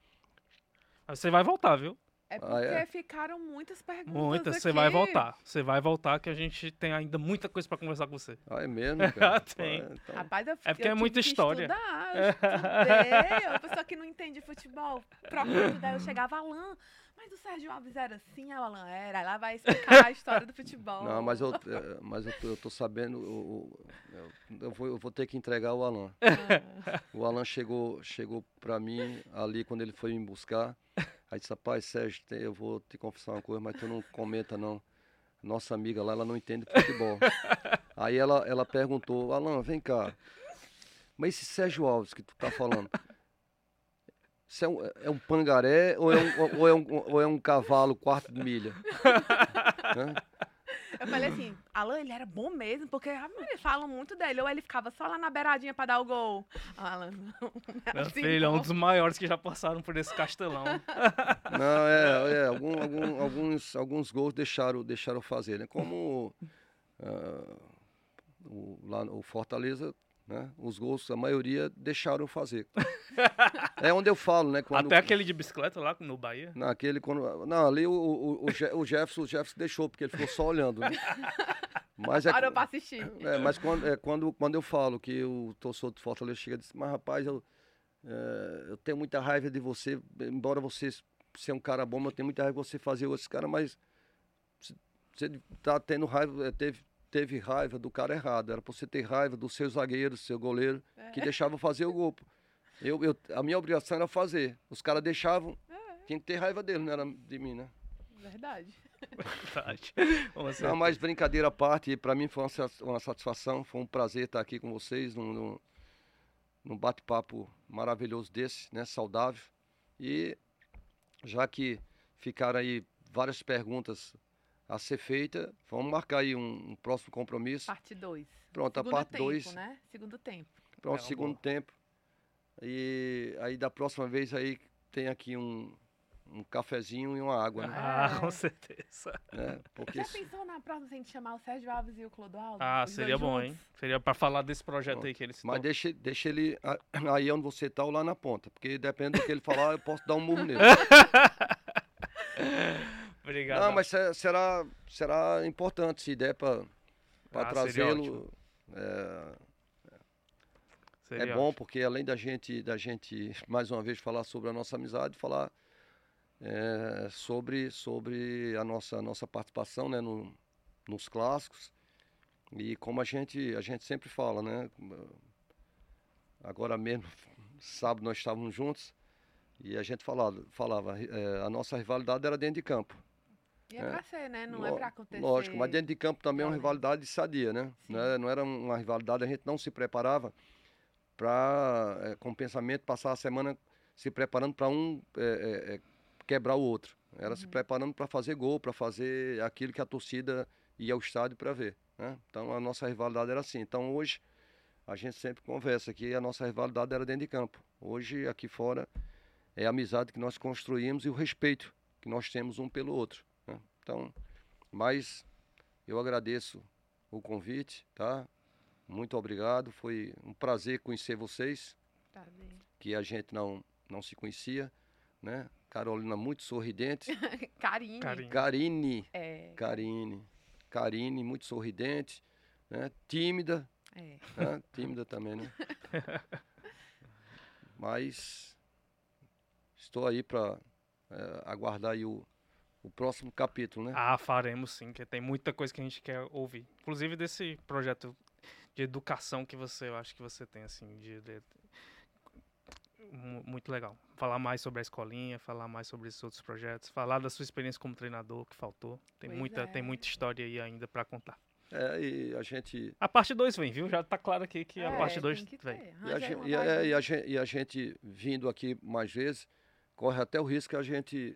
S1: Você vai voltar, viu?
S2: É porque ah, é? ficaram muitas perguntas.
S1: Muitas, você vai voltar. Você vai voltar que a gente tem ainda muita coisa para conversar com você.
S3: Ah, é mesmo? [LAUGHS] Cara? [LAUGHS]
S1: tem. Ah,
S2: então... Rapaz, eu,
S1: é porque é muita história.
S2: Estudar, eu [LAUGHS] estudei. a pessoa que não entende futebol, procura daí eu chegava, Alain, mas o Sérgio Alves era assim, a Alan era. Lá vai explicar a história do futebol.
S3: Não, mas eu, é, mas eu, tô, eu tô sabendo, eu, eu, vou, eu vou ter que entregar o Alan. Ah. O Alan chegou, chegou para mim ali quando ele foi me buscar. Aí disse, rapaz, Sérgio, eu vou te confessar uma coisa, mas tu não comenta não. Nossa amiga lá, ela não entende futebol. Aí ela, ela perguntou, Alan, vem cá. Mas esse Sérgio Alves que tu tá falando, é um, é um pangaré ou é um, ou, é um, ou é um cavalo quarto de milha?
S2: Eu falei assim, Alan, ele era bom mesmo, porque ah, eles falam muito dele. Ou ele ficava só lá na beiradinha pra dar o gol. Alan, não.
S1: não é assim, filho, é um dos maiores que já passaram por esse castelão. [LAUGHS]
S3: Não, é, é algum, algum, alguns, alguns gols deixaram, deixaram fazer, né? Como uh, o, lá, o Fortaleza né? Os gols, a maioria deixaram fazer. é onde eu falo, né?
S1: Quando... Até aquele de bicicleta lá no Bahia?
S3: Naquele, quando... Não, ali o, o, o, o Jefferson, o Jefferson deixou, porque ele ficou só olhando. Né?
S2: Mas é, Parou pra assistir.
S3: É, mas quando, é, quando, quando eu falo que o torcedor do Fortaleza chega e diz, mas rapaz, eu, é, eu tenho muita raiva de você, embora você seja um cara bom, eu tenho muita raiva de você fazer esse cara, mas você tá tendo raiva, é, teve, teve raiva do cara errado. Era para você ter raiva do seu zagueiro, do seu goleiro, é. que deixava fazer o gol. Eu, eu, a minha obrigação era fazer. Os caras deixavam, é. tinha que ter raiva dele, não era de mim, né?
S2: Verdade.
S1: Verdade. [LAUGHS]
S3: Não, mas brincadeira à parte, para mim foi uma, uma, satisfação, foi um prazer estar aqui com vocês num, num, num bate-papo maravilhoso desse, né? Saudável. E já que ficaram aí várias perguntas a ser feita. Vamos marcar aí um, um próximo compromisso.
S2: Parte 2.
S3: Pronto,
S2: segundo
S3: a parte 2.
S2: né? Segundo tempo.
S3: Pronto, é, segundo tempo. E aí da próxima vez aí tem aqui um, um cafezinho e uma água, né?
S1: Ah, com certeza.
S3: É, porque...
S2: Você pensou na próxima a gente chamar o Sérgio Alves e o Clodoaldo?
S1: Ah, seria bom, juntos? hein? Seria para falar desse projeto Pronto. aí que eles
S3: Mas deixa, deixa ele [CLEARS THROAT] aí onde você tá ou lá na ponta, porque depende do que ele falar, eu posso dar um murro nele. [LAUGHS]
S1: Obrigado.
S3: Não, mas se- será, será importante se der para
S1: Ah,
S3: trazê-lo. É, é bom porque além da gente, da gente [LAUGHS] mais uma vez falar sobre a nossa amizade, falar é, sobre, sobre a nossa, nossa participação né, no, nos clássicos. E como a gente, a gente sempre fala, né? Agora mesmo, [LAUGHS] sábado nós estávamos juntos e a gente falava, falava é, a nossa rivalidade era dentro de campo.
S2: E é,
S3: É.
S2: pra ser, né? Não é pra acontecer.
S3: Lógico, mas dentro de campo também é uma rivalidade sadia, né? Não era, uma rivalidade, a gente não se preparava para, com o pensamento, passar a semana se preparando para um é, é, é, quebrar o outro. Era se
S2: Uhum.
S3: preparando para fazer gol, para fazer aquilo que a torcida ia ao estádio para ver. Né? Então a nossa rivalidade era assim. Então hoje a gente sempre conversa que a nossa rivalidade era dentro de campo. Hoje aqui fora é a amizade que nós construímos e o respeito que nós temos um pelo outro. Então, mas eu agradeço o convite, tá? Muito obrigado. Foi um prazer conhecer vocês,
S2: Tá bem.
S3: que a gente não, não se conhecia, né? Carolina muito sorridente. [LAUGHS]
S2: Carinho.
S1: Carinho.
S3: Karine,
S2: É.
S3: Karine, Karine muito sorridente, né? Tímida,
S2: É.
S3: né? Tímida também, né? [LAUGHS] Mas estou aí para aguardar aí o, o próximo capítulo, né?
S1: Ah, faremos sim, que tem muita coisa que a gente quer ouvir. Inclusive desse projeto de educação que você, eu acho que você tem, assim, de, de- mu- muito legal. Falar mais sobre a escolinha, falar mais sobre esses outros projetos, falar da sua experiência como treinador que faltou. Tem
S2: Pois
S1: muita,
S2: é.
S1: tem muita história aí ainda pra contar.
S3: É, e a gente
S1: A parte 2 vem, viu? Já tá claro aqui que a
S2: É,
S1: parte
S2: tem
S1: 2
S2: que
S1: vem.
S3: E a,
S2: Arranja aí
S3: gen-
S2: uma
S3: e a- e a gen- e a gente vindo aqui mais vezes, corre até o risco que a gente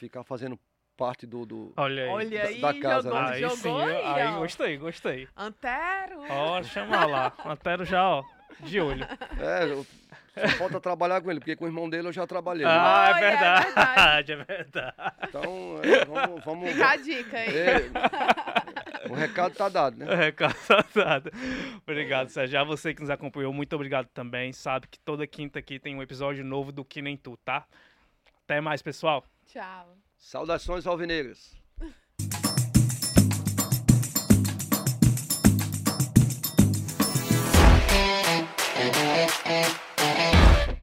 S3: ficar fazendo parte do. do-
S1: Olha aí.
S2: Olha aí,
S3: da casa,
S2: jogou,
S3: né?
S1: aí
S2: jogou
S1: sim,
S2: aí,
S1: aí gostei, gostei.
S2: Antero.
S1: Ó, chama lá. Antero já, ó, de olho.
S3: É, eu- só falta trabalhar com ele, porque com o irmão dele eu já trabalhei. né?
S1: Ah, é
S2: Olha, é
S1: verdade, [LAUGHS] é verdade.
S3: Então, é, vamos. vamos
S2: Fica a dica aí.
S3: é, o recado tá dado, né?
S1: É, caçada. Obrigado, Sérgio. A você que nos acompanhou, muito obrigado também. Sabe que toda quinta aqui tem um episódio novo do Que Nem Tu, tá? Até mais, pessoal.
S2: Tchau.
S3: Saudações alvinegras.